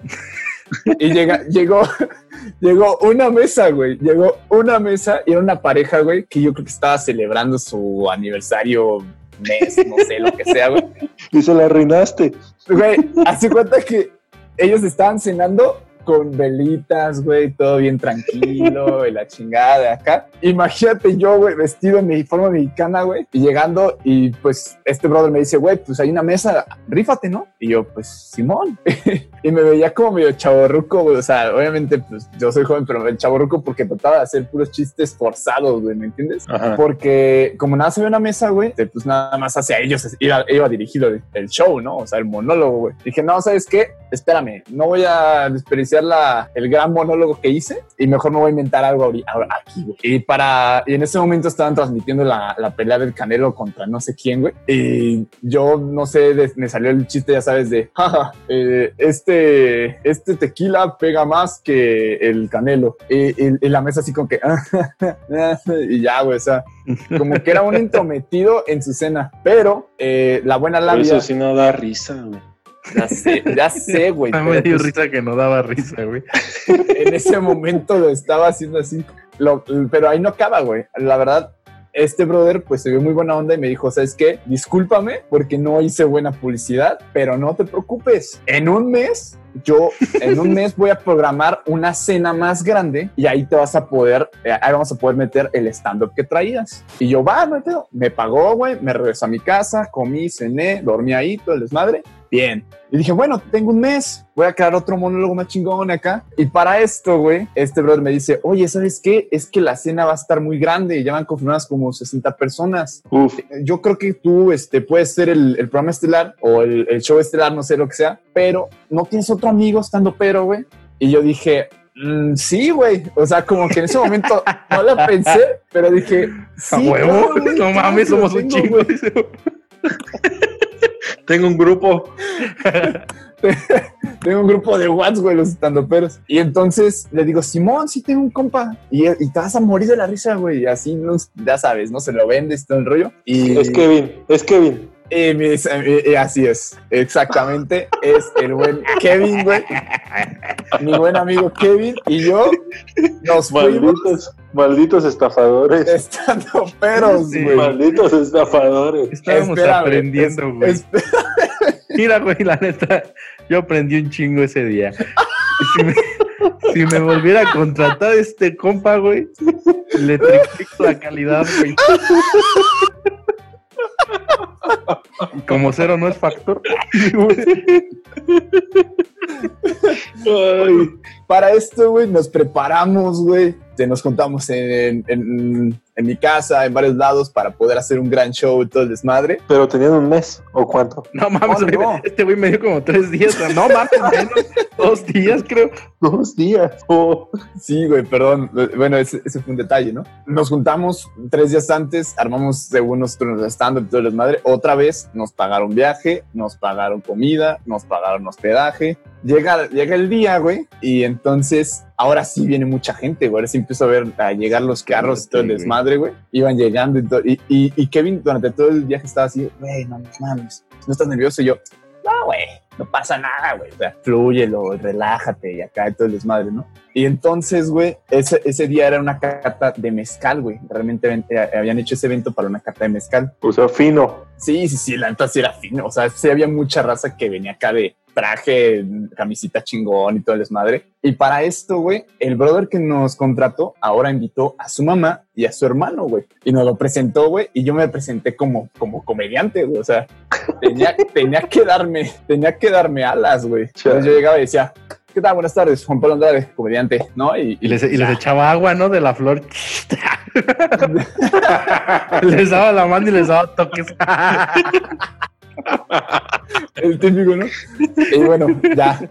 Y llega, llegó, llegó una mesa, güey. Llegó una mesa y era una pareja, güey, que yo creo que estaba celebrando su aniversario mes, no sé, lo que sea, güey. Y se la arruinaste. Güey, hace cuenta que ellos estaban cenando con velitas, güey, todo bien tranquilo, y la chingada de acá. Imagínate yo, güey, vestido en mi forma mexicana, güey, y llegando, y pues este brother me dice, güey, pues hay una mesa, rífate, ¿no? Y yo, pues, Simón. y me veía como medio chaborruco, güey, o sea, obviamente, pues yo soy joven, pero el chaborruco porque trataba de hacer puros chistes forzados, güey, ¿me entiendes? Ajá. Porque como nada se ve una mesa, güey, pues nada más hacia ellos iba, iba dirigido el, el show, ¿no? O sea, el monólogo, güey. Dije, no, ¿sabes qué? Espérame, no voy a desperdiciar la, el gran monólogo que hice y mejor me voy a inventar algo aquí, güey. Y para, y en ese momento estaban transmitiendo la, la pelea del Canelo contra no sé quién, güey. Y yo, no sé, de- me salió el chiste, ya sabes, de, jaja, eh, este, este tequila pega más que el Canelo. Y, y- y la mesa así como que, y ya, güey, o sea, como que era un entrometido en su cena. Pero eh, la buena Pero labia, eso sí no da risa, güey. Ya sé, ya sé, güey. Ah, me dio pues- risa que no daba risa, güey. en ese momento lo estaba haciendo así. Lo- pero ahí no acaba, güey. La verdad, este brother pues se vio muy buena onda y me dijo, ¿sabes qué? Discúlpame porque no hice buena publicidad, pero no te preocupes. En un mes, yo en un mes voy a programar una cena más grande y ahí te vas a poder, eh, ahí vamos a poder meter el stand-up que traías. Y yo, va, no pedo. Me pagó, güey, me regresó a mi casa, comí, cené, dormí ahí, todo el desmadre. Bien. Y dije, bueno, tengo un mes, voy a crear otro monólogo más chingón acá. Y para esto, güey, este brother me dice, oye, ¿sabes qué? Es que la cena va a estar muy grande y ya van confirmadas como 60 personas. Uf. Yo creo que tú este, puedes ser el, el programa estelar o el, el show estelar, no sé lo que sea, pero no tienes otro amigo estando pero, güey. Y yo dije, "Mm, sí, güey. O sea, como que en ese momento no la pensé, pero dije, A sí, huevo, claro, güey, no claro mames, somos un chingo. güey". dice. Tengo un grupo. tengo un grupo de WhatsApp, güey, los estandoperos. Y entonces le digo, Simón, sí tengo un compa. Y, y te vas a morir de la risa, güey. Y así, no, ya sabes, ¿no? Se lo vendes todo el rollo. Y, Es Kevin, es Kevin. Y dice- y- y así es, exactamente. es el buen Kevin, güey. Mi buen amigo Kevin y yo nos fuimos Malditos, malditos estafadores. estandoperos, Sí, güey. Malditos estafadores. Estábamos Espérame, aprendiendo, es- güey. Mira, güey, la neta, yo aprendí un chingo ese día. Y Si me, si me volviera a contratar este compa, güey, le triplico la calidad, güey. Como cero no es factor. Ay, Para esto, güey, nos preparamos, güey. Te- Nos juntamos en, en- en mi casa, en varios lados, para poder hacer un gran show y todo el desmadre. pero tenían un mes, ¿o cuánto? No mames, No, güey, no. este güey me dio como tres días. No mames, menos, dos días, creo. Dos días. Oh, Sí, güey, perdón. Bueno, ese, ese fue un detalle, ¿no? Nos juntamos tres días antes, armamos según nosotros de stand-up y todo el desmadre. Otra vez nos pagaron viaje, nos pagaron comida, nos pagaron hospedaje. Llega, llega el día, güey, y entonces ahora sí viene mucha gente, güey. Ahora sí empiezo a ver a llegar los carros y todo el desmadre, güey. Iban llegando y todo. Y, y, y Kevin durante todo el viaje estaba así, güey, no mames, no estás nervioso. Y yo, no, güey, no pasa nada, güey. O sea, flúyelo, relájate y acá y todo el desmadre, ¿no? Y entonces, güey, ese, ese día era una cata de mezcal, güey. Realmente eh, habían hecho ese evento para una cata de mezcal. o sea, fino. Sí, sí, sí, la neta sí era fino. O sea, sí había mucha raza que venía acá de traje, camisita chingón y todo el desmadre. Y para esto, güey, el brother que nos contrató ahora invitó a su mamá y a su hermano, güey. Y nos lo presentó, güey, y yo me presenté como, como comediante, güey. O sea, tenía, tenía que darme, tenía que darme alas, güey. Entonces yo llegaba y decía, ¿qué tal? Buenas tardes, Juan Pablo Andrade, comediante, ¿no? Y, Y les, y les echaba agua, ¿no? De la flor. les daba la mano y les daba toques. el típico, ¿no? Y bueno, ya.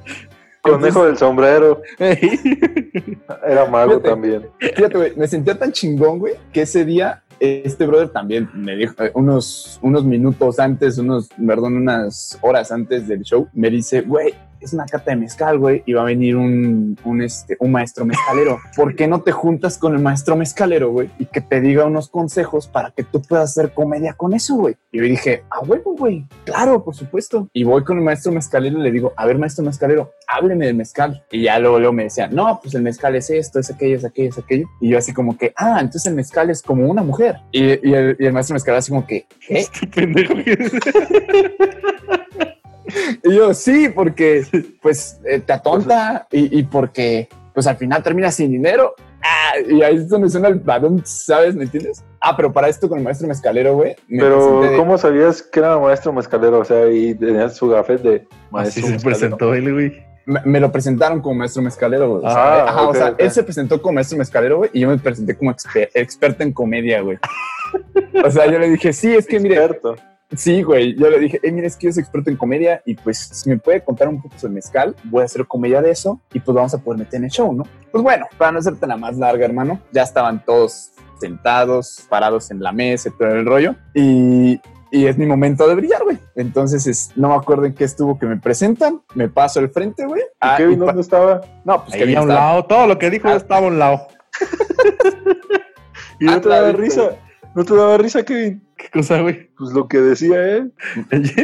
Conejo del sombrero. Era mago Fíjate. también. Fíjate, güey, me sentía tan chingón, güey, que ese día este brother también me dijo eh, unos, unos minutos antes, unos, perdón, unas horas antes del show, me dice, güey, es una carta de mezcal, güey, y va a venir un, un, este, un maestro mezcalero. ¿Por qué no te juntas con el maestro mezcalero, güey? Y que te diga unos consejos para que tú puedas hacer comedia con eso, güey. Y yo dije, ah, huevo, güey, claro, por supuesto. Y voy con el maestro mezcalero y le digo, a ver, maestro mezcalero, hábleme del mezcal. Y ya luego, luego me decía, no, pues el mezcal es esto, es aquello, es aquello, es aquello. Y yo así como que, ah, entonces el mezcal es como una mujer. Y, y el, y el maestro mezcal así como que, ¿qué? Pendejo. Y yo, sí, porque pues eh, te atonta y, y porque pues al final terminas sin dinero. Ah, y ahí es donde suena el balón, ¿sabes? ¿Me entiendes? Ah, pero para esto con el maestro mezcalero, güey. me Pero, de- ¿cómo sabías que era maestro mezcalero? O sea, y tenías su gafet de Así maestro se mezcalero. presentó él, güey. me, me lo presentaron como maestro mezcalero, güey. O sea, Ah, ajá, o sea, él se presentó como maestro mezcalero, güey, y yo me presenté como exper- experto en comedia, güey. O sea, yo le dije, sí, es que mire, Experto. Sí, güey. Yo le dije, eh, mira, es que yo soy experto en comedia y pues si me puede contar un poco sobre mezcal, voy a hacer comedia de eso y pues vamos a poder meter en el show, ¿no? Pues bueno, para no hacerte la más larga, hermano, ya estaban todos sentados, parados en la mesa y todo el rollo y, y es mi momento de brillar, güey. Entonces, es- no me acuerdo en qué estuvo que me presentan, me paso al frente, güey. ¿Y Ah, Kevin y pa- dónde estaba? no, pues Ahí Kevin a un estaba- lado, todo lo que dijo Ah. estaba a un lado. ¿Y no te daba risa? ¿No te daba risa, Kevin? ¿Qué cosa, güey? Pues lo que decía él.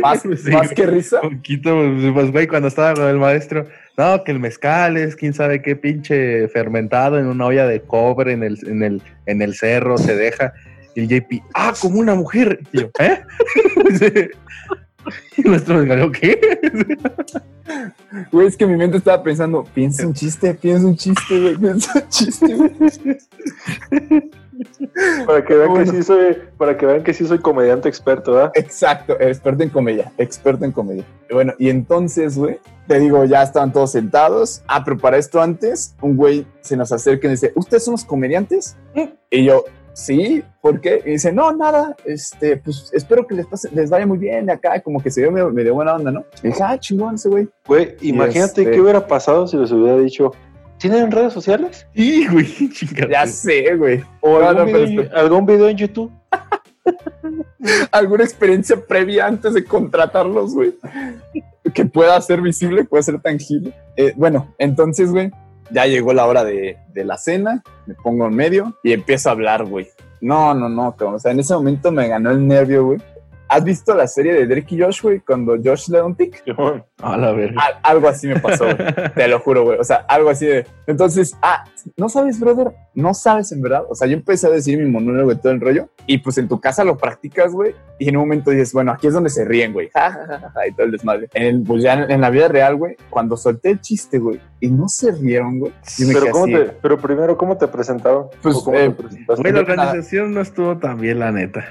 más, Sí, más güey. que risa. Un poquito, pues, güey, cuando estaba con el maestro, no, que el mezcal es quién sabe qué pinche fermentado en una olla de cobre en el, en el, en el cerro, se deja. Y el JP, ah, como una mujer. Y yo, ¿eh? y nuestro mezcal, ¿qué? Güey, es que mi mente estaba pensando, piensa un chiste, piensa un chiste, güey, piensa un chiste, güey. Para que vean Bueno. que sí soy, para que vean que sí soy comediante experto, ¿verdad? Exacto, experto en comedia, experto en comedia. Y Bueno, y entonces, güey, te digo, ya estaban todos sentados. Ah, pero para esto antes, un güey se nos acerca y dice, ¿ustedes son los comediantes? Y yo, sí, ¿por qué? Y dice, no, nada, este, pues espero que les, pase, les vaya muy bien de acá, como que se dio medio, medio buena onda, ¿no? Y dije, ah, chingón ese güey. Güey, imagínate este- qué hubiera pasado si les hubiera dicho, ¿tienen redes sociales? Y, güey, chingada. Ya sé, güey. ¿O No, algún, no, video, espera. algún video en YouTube? ¿Alguna experiencia previa antes de contratarlos, güey? Que pueda ser visible, puede ser tangible. Eh, bueno, entonces, güey, ya llegó la hora de, de la cena, me pongo en medio y empiezo a hablar, güey. No, no, no, cabrón. o sea, en ese momento me ganó el nervio, güey. ¿Has visto la serie de Drake y Josh, güey? Cuando Josh le da un tic. A la verga. Al- algo así me pasó, güey. Te lo juro, güey. O sea, algo así de. Entonces, ah, no sabes, brother. No sabes en verdad. O sea, yo empecé a decir mi monólogo de todo el rollo. Y pues en tu casa lo practicas, güey. Y en un momento dices, bueno, aquí es donde se ríen, güey. Ja, ja, ja, ja, ja, y todo el desmadre. En el, pues ya en, en la vida real, güey, cuando solté el chiste, güey, y no se rieron, güey. Pero, ¿cómo así, te, pero primero, ¿cómo te presentaron? Pues, ¿O cómo eh, te? Güey, la nada. organización no estuvo tan bien, la neta.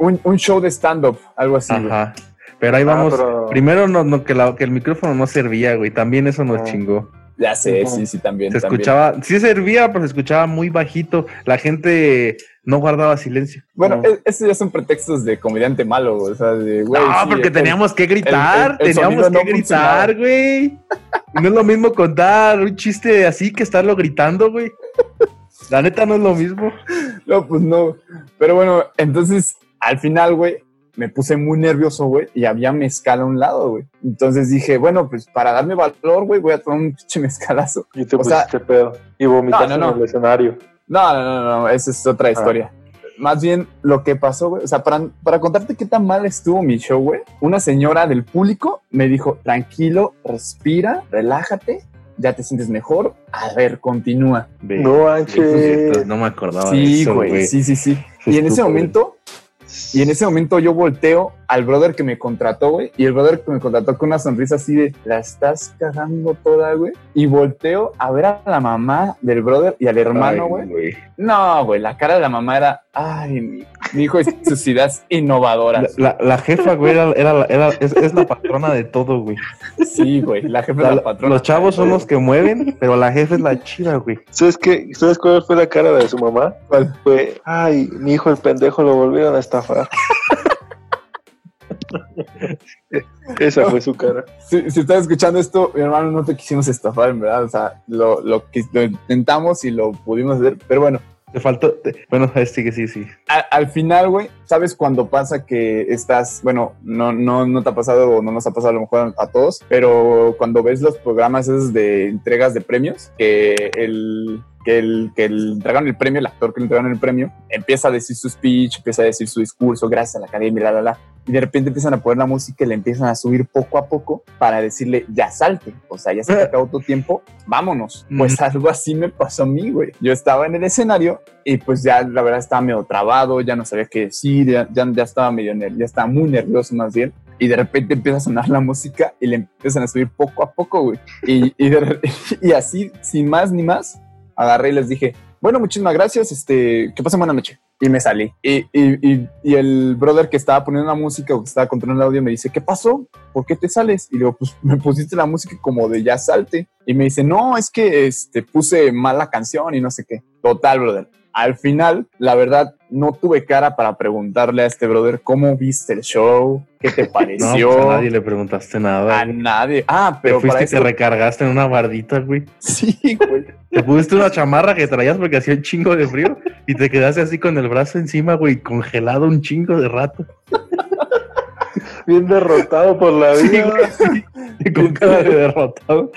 Un, un show de stand-up, algo así, güey. Ajá. Pero ahí Ah, vamos. pero- Primero, no, no, que, la- que el micrófono no servía, güey. También eso nos Ah. chingó. Ya sé, sí, sí, también. Se también. escuchaba, sí servía, pero se escuchaba muy bajito. La gente no guardaba silencio. Bueno, No. esos ya son pretextos de comediante malo, güey. O sea, de, güey. no, sí, porque el- teníamos que gritar, el- el teníamos que no gritar, güey. No es lo mismo contar un chiste así que estarlo gritando, güey. La neta no es lo mismo. No, pues no. Pero bueno, entonces al final, güey, me puse muy nervioso, güey, y había mezcal a un lado, güey. Entonces dije, bueno, pues para darme valor, güey, voy a tomar un pinche mezcalazo. Y te o sea- pusiste pedo. Y vomitaste No, no, no. en el escenario. No, no, no, no, esa es otra historia. Más bien lo que pasó, güey. O sea, para, para contarte qué tan mal estuvo mi show, güey, una señora del público me dijo, tranquilo, respira, relájate, ya te sientes mejor. A ver, continúa. Ve, No manches. no me acordaba de Sí, eso, güey, sí, sí, sí. Y en ese momento Y en ese momento yo volteo al brother que me contrató, güey. Y el brother que me contrató con una sonrisa así de, la estás cagando toda, güey. Y volteo a ver a la mamá del brother y al hermano, güey. No, güey, la cara de la mamá era, ay, mi, mi hijo es sus ideas La, innovadoras. la- la jefa, güey, era, era- era- es, es la patrona de todo, güey. Sí, güey, la jefa La- de la patrona. los chavos son los que mueven, pero la jefa es la chida, güey. ¿Sabes qué? ¿Sabes cuál fue la cara de su mamá? ¿Cuál? Fue, ay, mi hijo el pendejo lo volvieron a estafar. Esa fue su cara. Si, si estás escuchando esto, mi hermano, no te quisimos estafar, en verdad. O sea, lo, lo, lo intentamos y lo pudimos hacer. Pero bueno, Te faltó. te- Bueno, este que sí, sí. a- al final, güey, ¿sabes cuando pasa que estás, bueno, no, no, no te ha pasado o no nos ha pasado a lo mejor a todos, pero cuando ves los programas esos de entregas de premios, que el que el que el entregaron el premio, el actor que le entregaron el premio, empieza a decir su speech, empieza a decir su discurso, gracias a la academia, la, la, la, y de repente empiezan a poner la música y le empiezan a subir poco a poco para decirle, ya salte, o sea, ya se te acabó tu tiempo, vámonos. Pues Ujú. algo así me pasó a mí, güey. Yo estaba en el escenario y pues ya la verdad estaba medio trabado, ya no sabía qué decir, ya, ya, ya estaba medio ya estaba muy nervioso más bien. Y de repente empieza a sonar la música y le empiezan a subir poco a poco, güey. Y, y, de- y así, sin más ni más, agarré y les dije, bueno, muchísimas gracias, este, que pasen buena noche. Y me salí. Y, y, y, y el brother que estaba poniendo la música o que estaba controlando el audio me dice, ¿qué pasó? ¿Por qué te sales? Y le digo, pues me pusiste la música como de ya salte. Y me dice, no, es que este, puse mal la canción y no sé qué. Total, brother. Al final, la verdad, no tuve cara para preguntarle a este brother cómo viste el show, qué te No, pareció. pues a nadie le preguntaste nada. a güey. nadie. Ah, Te pero fuiste para y te recargaste en una bardita, güey. Sí, güey. Te pusiste una chamarra que traías porque hacía un chingo de frío y te quedaste así con el brazo encima, güey, congelado un chingo de rato. Bien derrotado por la Sí, vida. güey, sí. Con cara de derrotado.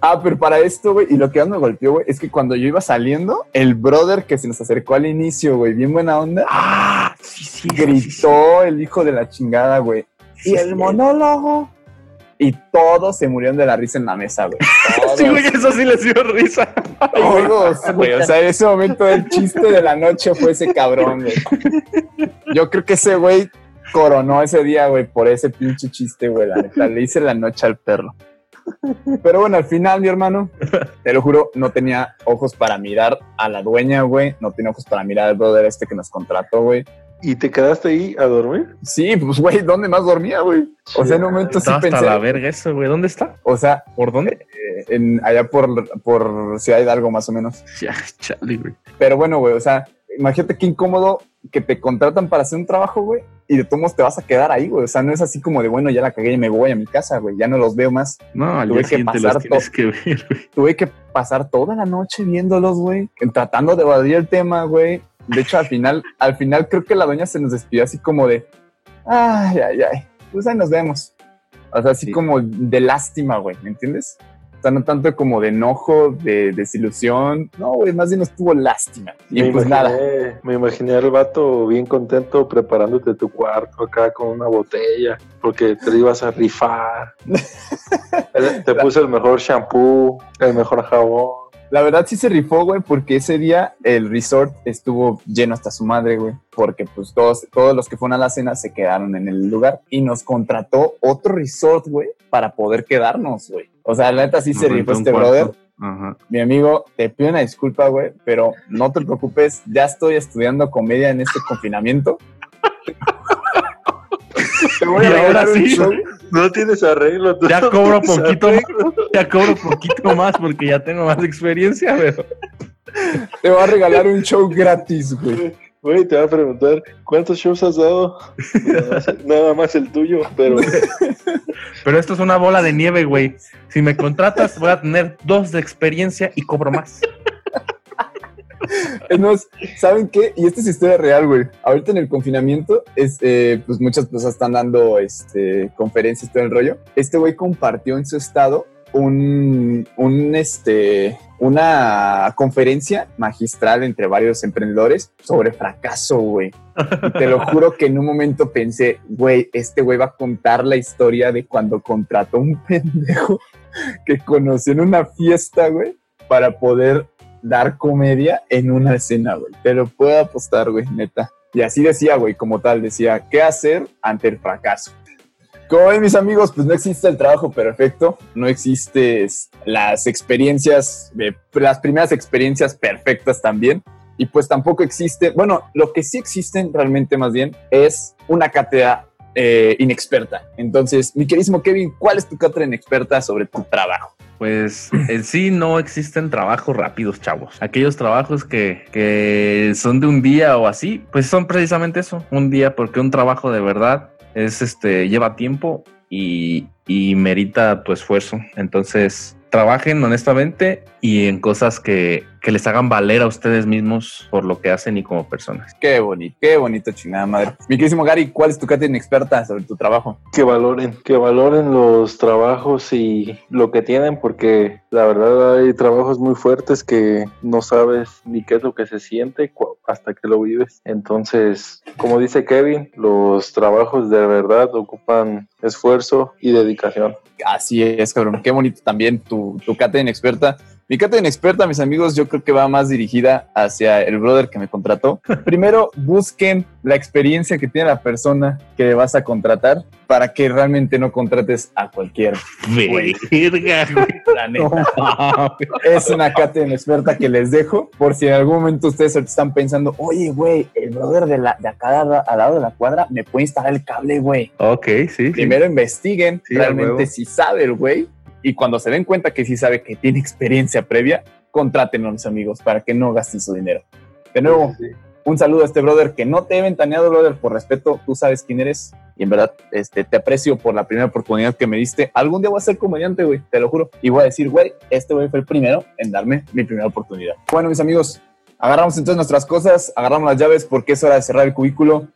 Ah, pero para esto, güey, y lo que más me golpeó, güey, es que cuando yo iba saliendo, el brother que se nos acercó al inicio, güey, bien buena onda, Ah, sí, sí. gritó el hijo de la chingada, güey. Y el monólogo. Y todos se murieron de la risa en la mesa, güey. Sí, güey, eso sí les dio risa. todos, güey. O sea, en ese momento el chiste de la noche fue ese cabrón, güey. Yo creo que ese güey coronó ese día, güey, por ese pinche chiste, güey. La neta, le hice la noche al perro. Pero bueno, al final, mi hermano, te lo juro, no tenía ojos para mirar a la dueña, güey. No tenía ojos para mirar al brother este que nos contrató, güey. ¿Y te quedaste ahí a dormir? Sí, pues, güey, ¿dónde más dormía, güey? O sea, en un momento sí Está hasta pensé. la verga eso, güey. ¿Dónde está? O sea, ¿Por dónde? eh, en, allá por, por Ciudad Hidalgo, más o menos. Ya, chale, güey. Pero bueno, güey, o sea, imagínate qué incómodo que te contratan para hacer un trabajo, güey, y de todos modos te vas a quedar ahí, güey. O sea, no es así como de, bueno, ya la cagué y me voy a mi casa, güey, ya no los veo más. No, al Tuve día que pasar los que ver, güey. Tuve que pasar toda la noche viéndolos, güey, tratando de evadir el tema, güey. De hecho, al final, al final creo que la doña se nos despidió así como de, ay, ay, ay, pues ahí nos vemos. O sea, así Sí. como de lástima, güey, ¿me entiendes? No tanto como de enojo, de desilusión. No, güey, más bien nos tuvo lástima. Y me pues nada. Me imaginé al vato bien contento preparándote tu cuarto acá con una botella porque te ibas a rifar. Te puse el mejor shampoo, el mejor jabón. La verdad sí se rifó, güey, porque ese día el resort estuvo lleno hasta su madre, güey. Porque pues todos, todos los que fueron a la cena se quedaron en el lugar y nos contrató otro resort, güey, para poder quedarnos, güey. O sea, la neta sí se rifó este cuarto. brother. Ajá. Mi amigo, te pido una disculpa, güey, pero no te preocupes, ya estoy estudiando comedia en este confinamiento. Te voy Y a ahora regalar un sí. show. No tienes arreglo. tú Ya no cobro tienes poquito más. Ya cobro poquito más porque ya tengo más experiencia, pero Te voy a regalar un show gratis, güey. Güey, te va a preguntar, ¿cuántos shows has dado? Nada más, nada más el tuyo, pero Pero esto es una bola de nieve, güey. Si me contratas, voy a tener dos de experiencia y cobro más. Es ¿saben qué? Y esta es historia real, güey. Ahorita en el confinamiento, este, pues muchas personas están dando este, conferencias, todo el rollo. Este güey compartió en su estado un, un, este, una conferencia magistral entre varios emprendedores sobre fracaso, güey. Te lo juro que en un momento pensé, güey, este güey va a contar la historia de cuando contrató un pendejo que conoció en una fiesta, güey, para poder dar comedia en una escena, güey. Te lo puedo apostar, güey, neta. Y así decía, güey, como tal, decía, ¿qué hacer ante el fracaso? Como ven, mis amigos, pues no existe el trabajo perfecto, no existe las experiencias, eh, las primeras experiencias perfectas también, y pues tampoco existe, bueno, lo que sí existen realmente más bien es una cátedra eh, inexperta. Entonces, mi queridísimo Kevin, ¿cuál es tu cátedra inexperta sobre tu trabajo? Pues en sí no existen trabajos rápidos, chavos. Aquellos trabajos que, que son de un día o así, pues son precisamente eso, un día, porque un trabajo de verdad es este, lleva tiempo y, y merita tu esfuerzo. Entonces, trabajen honestamente y en cosas que, que les hagan valer a ustedes mismos por lo que hacen y como personas. Qué bonito, qué bonito, chingada madre. Mi querísimo Gary, ¿cuál es tu cátedra experta sobre tu trabajo? Que valoren, que valoren los trabajos y lo que tienen, porque la verdad hay trabajos muy fuertes que no sabes ni qué es lo que se siente hasta que lo vives. Entonces, como dice Kevin, los trabajos de verdad ocupan esfuerzo y dedicación. Así es, cabrón. Qué bonito también tu, tu cátedra experta. Mi cátedra experta, mis amigos, yo creo que va más dirigida hacia el brother que me contrató. Primero, busquen la experiencia que tiene la persona que vas a contratar para que realmente no contrates a cualquier. Verga. Es una cátedra experta que les dejo por si en algún momento ustedes están pensando, oye, güey, el brother de, la, de acá al lado de la cuadra me puede instalar el cable, güey. ok, sí. sí. Primero investiguen Sí, realmente si sabe el güey y cuando se den cuenta que sí sabe que tiene experiencia previa, contrátenlo, mis amigos, para que no gasten su dinero. De nuevo, Sí, sí. un saludo a este brother que no te he ventaneado, brother, por respeto, tú sabes quién eres y en verdad este, te aprecio por la primera oportunidad que me diste. Algún día voy a ser comediante, güey, te lo juro. Y voy a decir, güey, este güey fue el primero en darme mi primera oportunidad. Bueno, mis amigos, agarramos entonces nuestras cosas, agarramos las llaves porque es hora de cerrar el cubículo.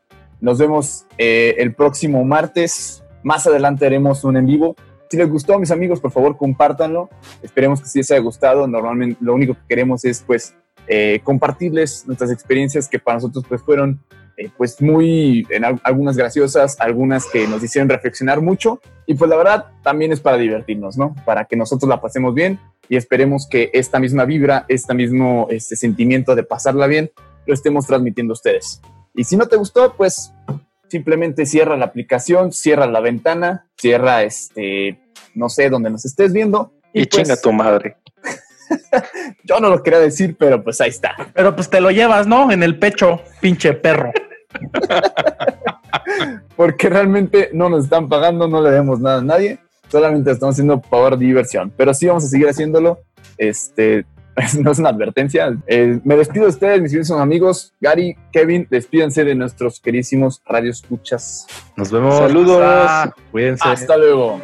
Nos vemos eh, el próximo martes. Más adelante haremos un en vivo. Si les gustó, mis amigos, por favor, compártanlo. Esperemos que sí les haya gustado. Normalmente lo único que queremos es, pues, eh, compartirles nuestras experiencias que para nosotros, pues, fueron, eh, pues, muy, en al- algunas graciosas, algunas que nos hicieron reflexionar mucho. Y, pues, la verdad, también es para divertirnos, ¿no? Para que nosotros la pasemos bien y esperemos que esta misma vibra, este mismo este sentimiento de pasarla bien, lo estemos transmitiendo a ustedes. Y si no te gustó, pues simplemente cierra la aplicación, cierra la ventana, cierra este, no sé, donde nos estés viendo. Y, pues, chinga tu madre. Yo no lo quería decir, pero pues ahí está. Pero pues te lo llevas, ¿no? En el pecho, pinche perro. Porque realmente no nos están pagando, no le demos nada a nadie, solamente estamos haciendo por diversión. Pero sí vamos a seguir haciéndolo. Este, no es una advertencia. Eh, me despido de ustedes, mis queridos amigos. Gary, Kevin, despídense de nuestros queridísimos radioescuchas. Nos vemos. Saludos. Cuídense. Hasta luego.